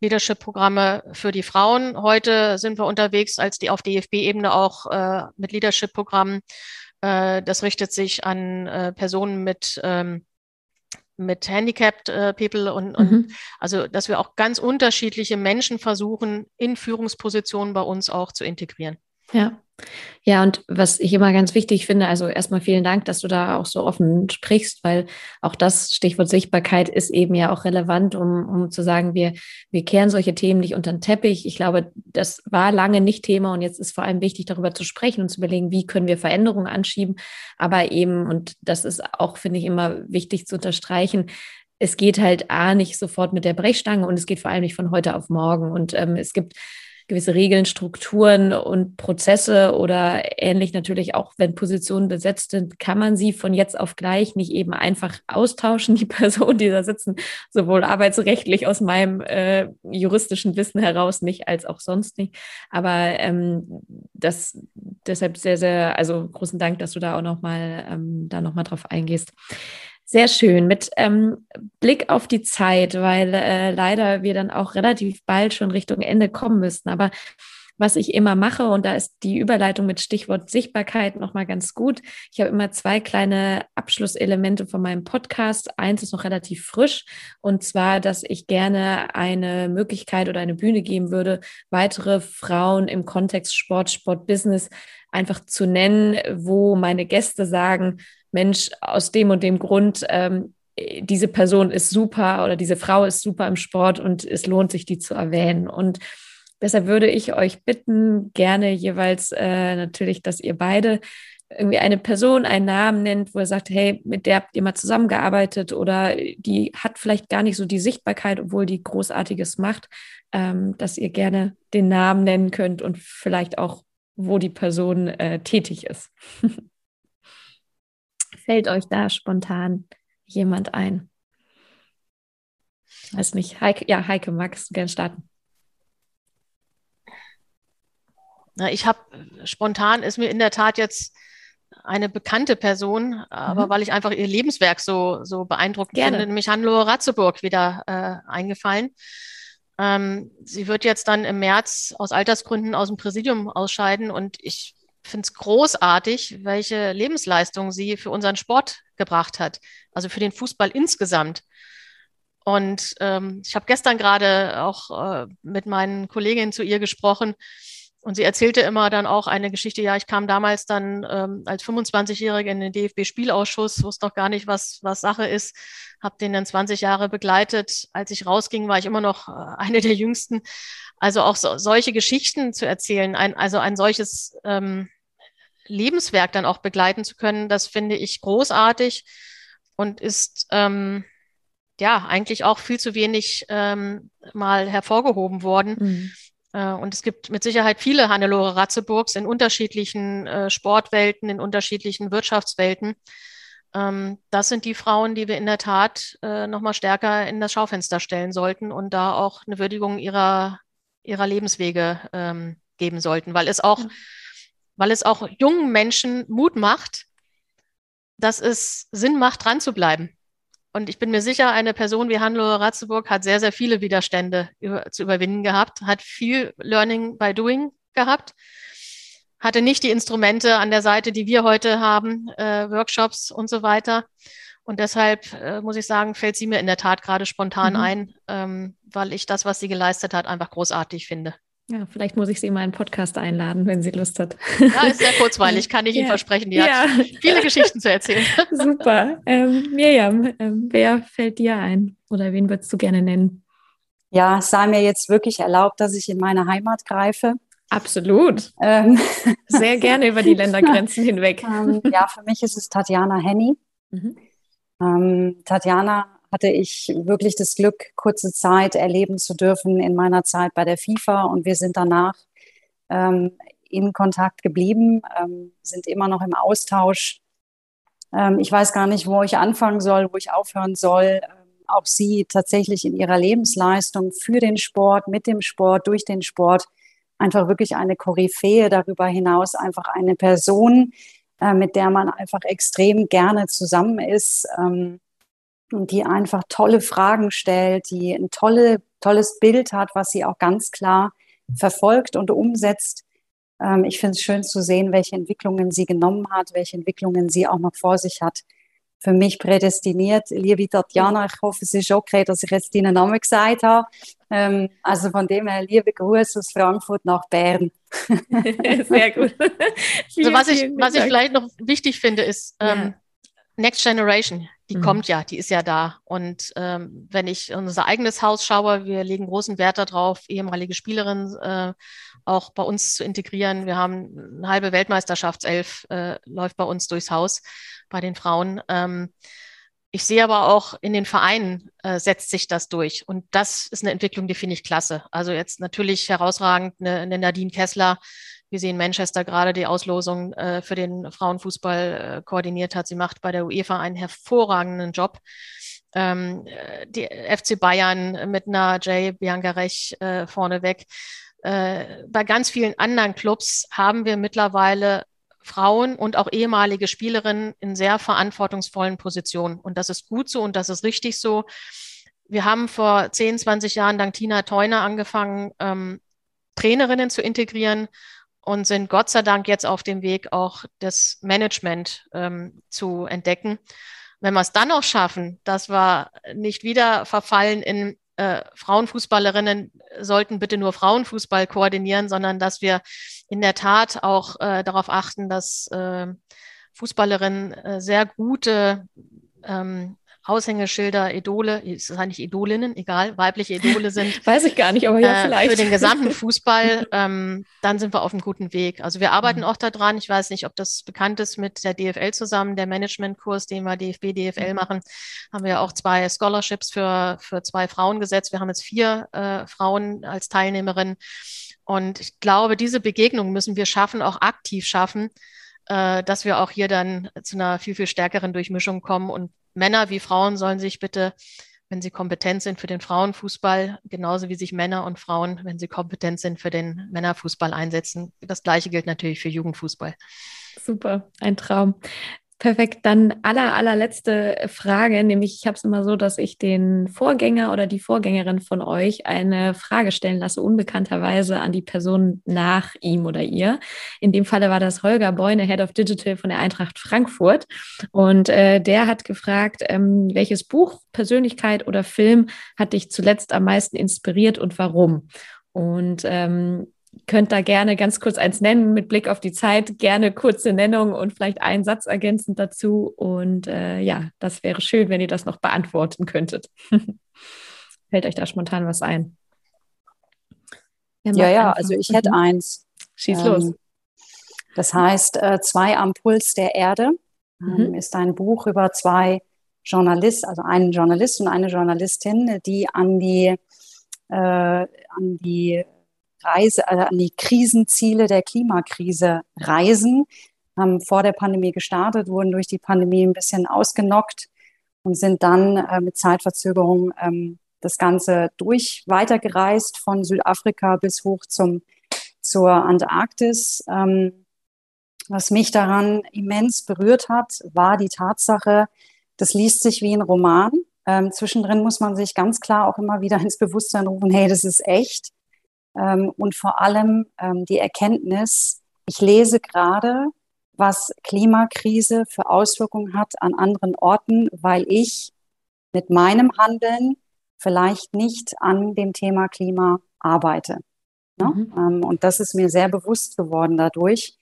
Leadership-Programme für die Frauen. Heute sind wir unterwegs als die auf DFB-Ebene auch äh, mit Leadership-Programmen. Äh, das richtet sich an äh, Personen mit ähm, mit handicapped äh, People und, und mhm. also, dass wir auch ganz unterschiedliche Menschen versuchen, in Führungspositionen bei uns auch zu integrieren. Ja. Ja, und was ich immer ganz wichtig finde, also erstmal vielen Dank, dass du da auch so offen sprichst, weil auch das Stichwort Sichtbarkeit ist eben ja auch relevant, um, um zu sagen, wir, wir kehren solche Themen nicht unter den Teppich. Ich glaube, das war lange nicht Thema und jetzt ist vor allem wichtig, darüber zu sprechen und zu überlegen, wie können wir Veränderungen anschieben. Aber eben, und das ist auch, finde ich, immer wichtig zu unterstreichen, es geht halt A nicht sofort mit der Brechstange und es geht vor allem nicht von heute auf morgen. Und ähm, es gibt gewisse Regeln, Strukturen und Prozesse oder ähnlich natürlich auch, wenn Positionen besetzt sind, kann man sie von jetzt auf gleich nicht eben einfach austauschen, die Personen, die da sitzen, sowohl arbeitsrechtlich aus meinem äh, juristischen Wissen heraus nicht, als auch sonst nicht. Aber ähm, das deshalb sehr, sehr, also großen Dank, dass du da auch nochmal ähm, da nochmal drauf eingehst. Sehr schön. Mit ähm, Blick auf die Zeit, weil äh, leider wir dann auch relativ bald schon Richtung Ende kommen müssten. Aber was ich immer mache, und da ist die Überleitung mit Stichwort Sichtbarkeit nochmal ganz gut. Ich habe immer zwei kleine Abschlusselemente von meinem Podcast. Eins ist noch relativ frisch, und zwar, dass ich gerne eine Möglichkeit oder eine Bühne geben würde, weitere Frauen im Kontext Sport, Sport, Business einfach zu nennen, wo meine Gäste sagen, Mensch, aus dem und dem Grund, ähm, diese Person ist super oder diese Frau ist super im Sport und es lohnt sich, die zu erwähnen. Und deshalb würde ich euch bitten, gerne jeweils äh, natürlich, dass ihr beide irgendwie eine Person, einen Namen nennt, wo ihr sagt, hey, mit der habt ihr mal zusammengearbeitet oder die hat vielleicht gar nicht so die Sichtbarkeit, obwohl die Großartiges macht, ähm, dass ihr gerne den Namen nennen könnt und vielleicht auch, wo die Person äh, tätig ist. Fällt euch da spontan jemand ein? Ich weiß nicht. Heike, ja, Heike, magst du gerne starten? Na, ich habe spontan ist mir in der Tat jetzt eine bekannte Person, aber mhm. weil ich einfach ihr Lebenswerk so, so beeindruckend Gerne. finde, nämlich Hannelore Ratzeburg wieder äh, eingefallen. Ähm, sie wird jetzt dann im März aus Altersgründen aus dem Präsidium ausscheiden und ich finde es großartig, welche Lebensleistung sie für unseren Sport gebracht hat, also für den Fußball insgesamt. Und ähm, ich habe gestern gerade auch äh, mit meinen Kolleginnen zu ihr gesprochen und sie erzählte immer dann auch eine Geschichte. Ja, ich kam damals dann ähm, als 25-Jährige in den DFB-Spielausschuss, wusste noch gar nicht, was, was Sache ist, habe den dann 20 Jahre begleitet. Als ich rausging, war ich immer noch äh, eine der Jüngsten. Also auch so, solche Geschichten zu erzählen, ein, also ein solches ähm, Lebenswerk dann auch begleiten zu können, das finde ich großartig und ist ähm, ja eigentlich auch viel zu wenig ähm, mal hervorgehoben worden. Mhm. Äh, und es gibt mit Sicherheit viele Hannelore Ratzeburgs in unterschiedlichen äh, Sportwelten, in unterschiedlichen Wirtschaftswelten. Ähm, das sind die Frauen, die wir in der Tat äh, nochmal stärker in das Schaufenster stellen sollten und da auch eine Würdigung ihrer ihrer Lebenswege ähm, geben sollten, weil es auch, weil es auch jungen Menschen Mut macht, dass es Sinn macht, dran zu bleiben. Und ich bin mir sicher, eine Person wie Hannelore Ratzeburg hat sehr, sehr viele Widerstände über, zu überwinden gehabt, hat viel Learning by Doing gehabt, hatte nicht die Instrumente an der Seite, die wir heute haben, äh, Workshops und so weiter. Und deshalb äh, muss ich sagen, fällt sie mir in der Tat gerade spontan mhm. ein, ähm, weil ich das, was sie geleistet hat, einfach großartig finde. Ja, vielleicht muss ich sie in meinen Podcast einladen, wenn sie Lust hat. Ja, ist sehr kurzweilig, kann ich ja. Ihnen versprechen. Die ja. hat viele Geschichten zu erzählen. Super. Ähm, Mirjam, ähm, wer fällt dir ein oder wen würdest du gerne nennen? Ja, es sei mir jetzt wirklich erlaubt, dass ich in meine Heimat greife. Absolut. Ähm. Sehr gerne über die Ländergrenzen hinweg. Ähm, ja, für mich ist es Tatjana Henny. Mhm. Ähm, Tatjana hatte ich wirklich das Glück, kurze Zeit erleben zu dürfen in meiner Zeit bei der FIFA und wir sind danach ähm, in Kontakt geblieben, ähm, sind immer noch im Austausch. Ähm, ich weiß gar nicht, wo ich anfangen soll, wo ich aufhören soll. Ähm, auch sie tatsächlich in ihrer Lebensleistung für den Sport, mit dem Sport, durch den Sport einfach wirklich eine Koryphäe, darüber hinaus einfach eine Person, äh, mit der man einfach extrem gerne zusammen ist. Ähm, die einfach tolle Fragen stellt, die ein tolle, tolles Bild hat, was sie auch ganz klar verfolgt und umsetzt. Ähm, ich finde es schön zu sehen, welche Entwicklungen sie genommen hat, welche Entwicklungen sie auch noch vor sich hat. Für mich prädestiniert, liebe Tatjana, ich hoffe, es ist okay, dass ich jetzt deinen Namen gesagt habe. Ähm, also von dem her, liebe Grüße aus Frankfurt nach Bern. Sehr gut. also was ich, was ich vielleicht noch wichtig finde, ist ähm, ja. Next Generation die mhm. kommt ja, die ist ja da. Und ähm, wenn ich unser eigenes Haus schaue, wir legen großen Wert darauf, ehemalige Spielerinnen äh, auch bei uns zu integrieren. Wir haben eine halbe Weltmeisterschaftself, äh, läuft bei uns durchs Haus bei den Frauen. Ähm, ich sehe aber auch in den Vereinen äh, setzt sich das durch. Und das ist eine Entwicklung, die finde ich klasse. Also jetzt natürlich herausragend eine, eine Nadine Kessler, wie sie in Manchester gerade die Auslosung äh, für den Frauenfußball äh, koordiniert hat. Sie macht bei der UEFA einen hervorragenden Job. Ähm, die FC Bayern mit einer Jay Biancarech äh, vorneweg. Äh, bei ganz vielen anderen Clubs haben wir mittlerweile Frauen und auch ehemalige Spielerinnen in sehr verantwortungsvollen Positionen. Und das ist gut so und das ist richtig so. Wir haben vor 10, 20 Jahren dank Tina Theuner angefangen, ähm, Trainerinnen zu integrieren und sind Gott sei Dank jetzt auf dem Weg, auch das Management ähm, zu entdecken. Wenn wir es dann noch schaffen, dass wir nicht wieder verfallen in äh, Frauenfußballerinnen sollten bitte nur Frauenfußball koordinieren, sondern dass wir in der Tat auch äh, darauf achten, dass äh, Fußballerinnen äh, sehr gute ähm, Aushängeschilder, Idole, ist das eigentlich Idolinnen, egal, weibliche Idole sind. Weiß ich gar nicht, aber ja, äh, vielleicht. Für den gesamten Fußball, ähm, dann sind wir auf einem guten Weg. Also wir arbeiten mhm. auch daran. Ich weiß nicht, ob das bekannt ist mit der DFL zusammen, der Managementkurs, den wir DFB, DFL mhm. machen, haben wir auch zwei Scholarships für, für zwei Frauen gesetzt. Wir haben jetzt vier äh, Frauen als Teilnehmerinnen. Und ich glaube, diese Begegnung müssen wir schaffen, auch aktiv schaffen, äh, dass wir auch hier dann zu einer viel, viel stärkeren Durchmischung kommen und Männer wie Frauen sollen sich bitte, wenn sie kompetent sind für den Frauenfußball, genauso wie sich Männer und Frauen, wenn sie kompetent sind für den Männerfußball einsetzen. Das Gleiche gilt natürlich für Jugendfußball. Super, ein Traum. Perfekt. Dann aller, allerletzte Frage, nämlich ich habe es immer so, dass ich den Vorgänger oder die Vorgängerin von euch eine Frage stellen lasse, unbekannterweise an die Person nach ihm oder ihr. In dem Falle war das Holger Beune, Head of Digital von der Eintracht Frankfurt. Und äh, der hat gefragt, ähm, welches Buch, Persönlichkeit oder Film hat dich zuletzt am meisten inspiriert und warum? Und ähm, könnt da gerne ganz kurz eins nennen mit Blick auf die Zeit, gerne kurze Nennung und vielleicht einen Satz ergänzend dazu. Und äh, ja, das wäre schön, wenn ihr das noch beantworten könntet. Fällt euch da spontan was ein? Ja, ja, also ich hätte mhm. eins. Schieß ähm, los. Das heißt, äh, Zwei am Puls der Erde ähm, mhm. ist ein Buch über zwei Journalisten, also einen Journalist und eine Journalistin, die an die, äh, an die Reise, also an die Krisenziele der Klimakrise reisen. Haben vor der Pandemie gestartet, wurden durch die Pandemie ein bisschen ausgenockt und sind dann äh, mit Zeitverzögerung ähm, das Ganze durch weitergereist von Südafrika bis hoch zum, zur Antarktis. Ähm, Was mich daran immens berührt hat, war die Tatsache, das liest sich wie ein Roman. Ähm, zwischendrin muss man sich ganz klar auch immer wieder ins Bewusstsein rufen, hey, das ist echt. Ähm, und vor allem ähm, die Erkenntnis, ich lese gerade, was Klimakrise für Auswirkungen hat an anderen Orten, weil ich mit meinem Handeln vielleicht nicht an dem Thema Klima arbeite. Ne? Mhm. Ähm, und das ist mir sehr bewusst geworden dadurch.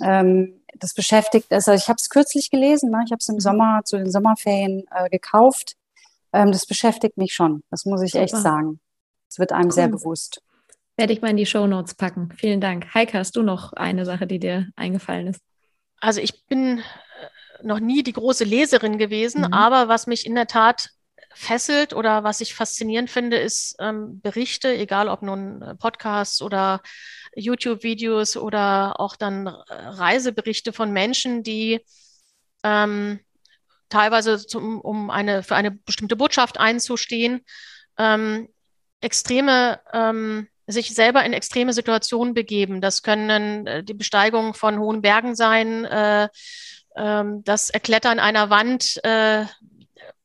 Ähm, das beschäftigt, also ich habe es kürzlich gelesen, ne? ich habe es im mhm. Sommer zu den Sommerferien äh, gekauft. Ähm, das beschäftigt mich schon, das muss ich Super. echt sagen. Es wird einem cool. sehr bewusst. Werde ich mal in die Show Notes packen. Vielen Dank. Heike, hast du noch eine Sache, die dir eingefallen ist? Also ich bin äh, noch nie die große Leserin gewesen, mhm. aber was mich in der Tat fesselt oder was ich faszinierend finde, ist ähm, Berichte, egal ob nun äh, Podcasts oder YouTube-Videos oder auch dann äh, Reiseberichte von Menschen, die ähm, teilweise zum, um eine, für eine bestimmte Botschaft einzustehen, ähm, extreme, ähm, sich selber in extreme Situationen begeben. Das können äh, die Besteigung von hohen Bergen sein, äh, äh, das Erklettern einer Wand, äh,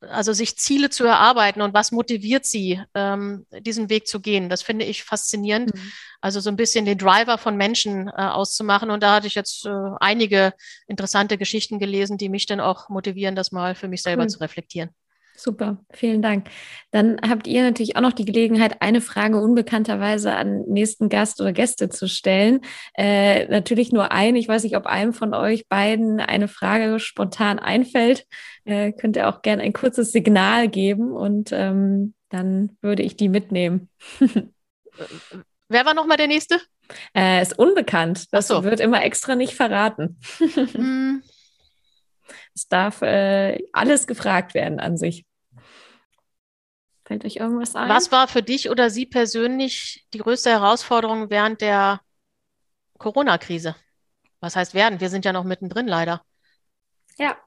also sich Ziele zu erarbeiten und was motiviert sie, ähm, diesen Weg zu gehen. Das finde ich faszinierend. Mhm. Also so ein bisschen den Driver von Menschen äh, auszumachen. Und da hatte ich jetzt äh, einige interessante Geschichten gelesen, die mich dann auch motivieren, das mal für mich selber cool. zu reflektieren. Super, vielen Dank. Dann habt ihr natürlich auch noch die Gelegenheit, eine Frage unbekannterweise an nächsten Gast oder Gäste zu stellen. Äh, natürlich nur ein. Ich weiß nicht, ob einem von euch beiden eine Frage spontan einfällt. Äh, könnt ihr auch gerne ein kurzes Signal geben und ähm, dann würde ich die mitnehmen. Wer war nochmal der Nächste? Äh, ist unbekannt. Das so. wird immer extra nicht verraten. Es darf äh, alles gefragt werden an sich. Fällt euch irgendwas ein? Was war für dich oder Sie persönlich die größte Herausforderung während der Corona-Krise? Was heißt werden? Wir sind ja noch mittendrin, leider. Ja,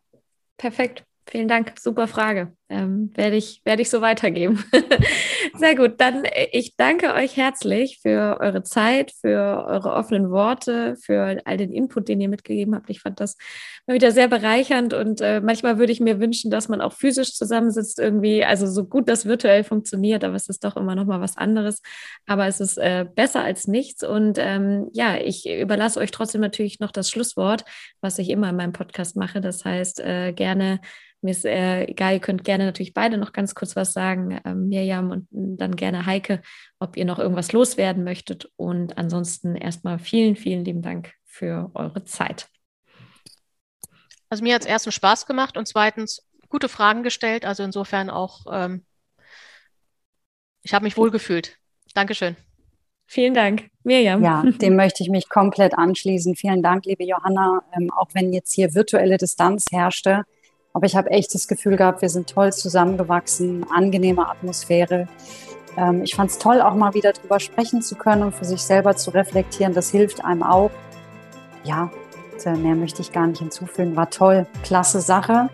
perfekt. Vielen Dank, super Frage. Ähm, werde ich, werde ich so weitergeben. Sehr gut. Dann äh, ich danke euch herzlich für eure Zeit, für eure offenen Worte, für all den Input, den ihr mitgegeben habt. Ich fand das mal wieder sehr bereichernd und äh, manchmal würde ich mir wünschen, dass man auch physisch zusammensitzt irgendwie. Also so gut das virtuell funktioniert, aber es ist doch immer noch mal was anderes. Aber es ist äh, besser als nichts. Und ähm, ja, ich überlasse euch trotzdem natürlich noch das Schlusswort, was ich immer in meinem Podcast mache. Das heißt, äh, gerne mir ist äh, egal, könnt gerne natürlich beide noch ganz kurz was sagen, ähm, Mirjam und dann gerne Heike, ob ihr noch irgendwas loswerden möchtet. Und ansonsten erstmal vielen, vielen lieben Dank für eure Zeit. Also mir hat es erstens Spaß gemacht und zweitens gute Fragen gestellt. Also insofern auch, ähm, ich habe mich wohl gefühlt. Dankeschön. Vielen Dank, Mirjam. Ja, dem möchte ich mich komplett anschließen. Vielen Dank, liebe Johanna. Ähm, auch wenn jetzt hier virtuelle Distanz herrschte, aber ich habe echt das Gefühl gehabt, wir sind toll zusammengewachsen, angenehme Atmosphäre. Ähm, ich fand es toll, auch mal wieder drüber sprechen zu können und für sich selber zu reflektieren. Das hilft einem auch. Ja, mehr möchte ich gar nicht hinzufügen. War toll, klasse Sache.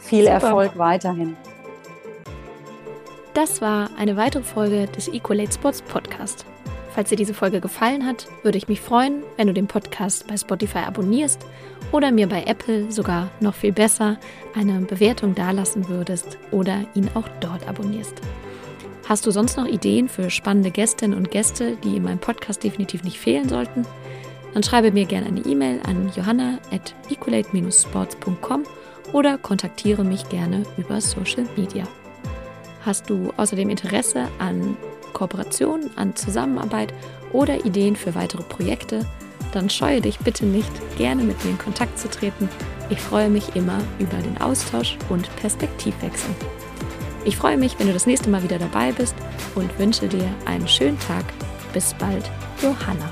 Viel Super. Erfolg weiterhin. Das war eine weitere Folge des Equalate Sports Podcast. Falls dir diese Folge gefallen hat, würde ich mich freuen, wenn du den Podcast bei Spotify abonnierst oder mir bei Apple sogar noch viel besser eine Bewertung dalassen würdest oder ihn auch dort abonnierst. Hast du sonst noch Ideen für spannende Gästinnen und Gäste, die in meinem Podcast definitiv nicht fehlen sollten? Dann schreibe mir gerne eine E-Mail an johanna at equalate-sports.com oder kontaktiere mich gerne über Social Media. Hast du außerdem Interesse an Kooperation, an Zusammenarbeit oder Ideen für weitere Projekte, dann scheue dich bitte nicht, gerne mit mir in Kontakt zu treten. Ich freue mich immer über den Austausch und Perspektivwechsel. Ich freue mich, wenn du das nächste Mal wieder dabei bist und wünsche dir einen schönen Tag. Bis bald, Johanna.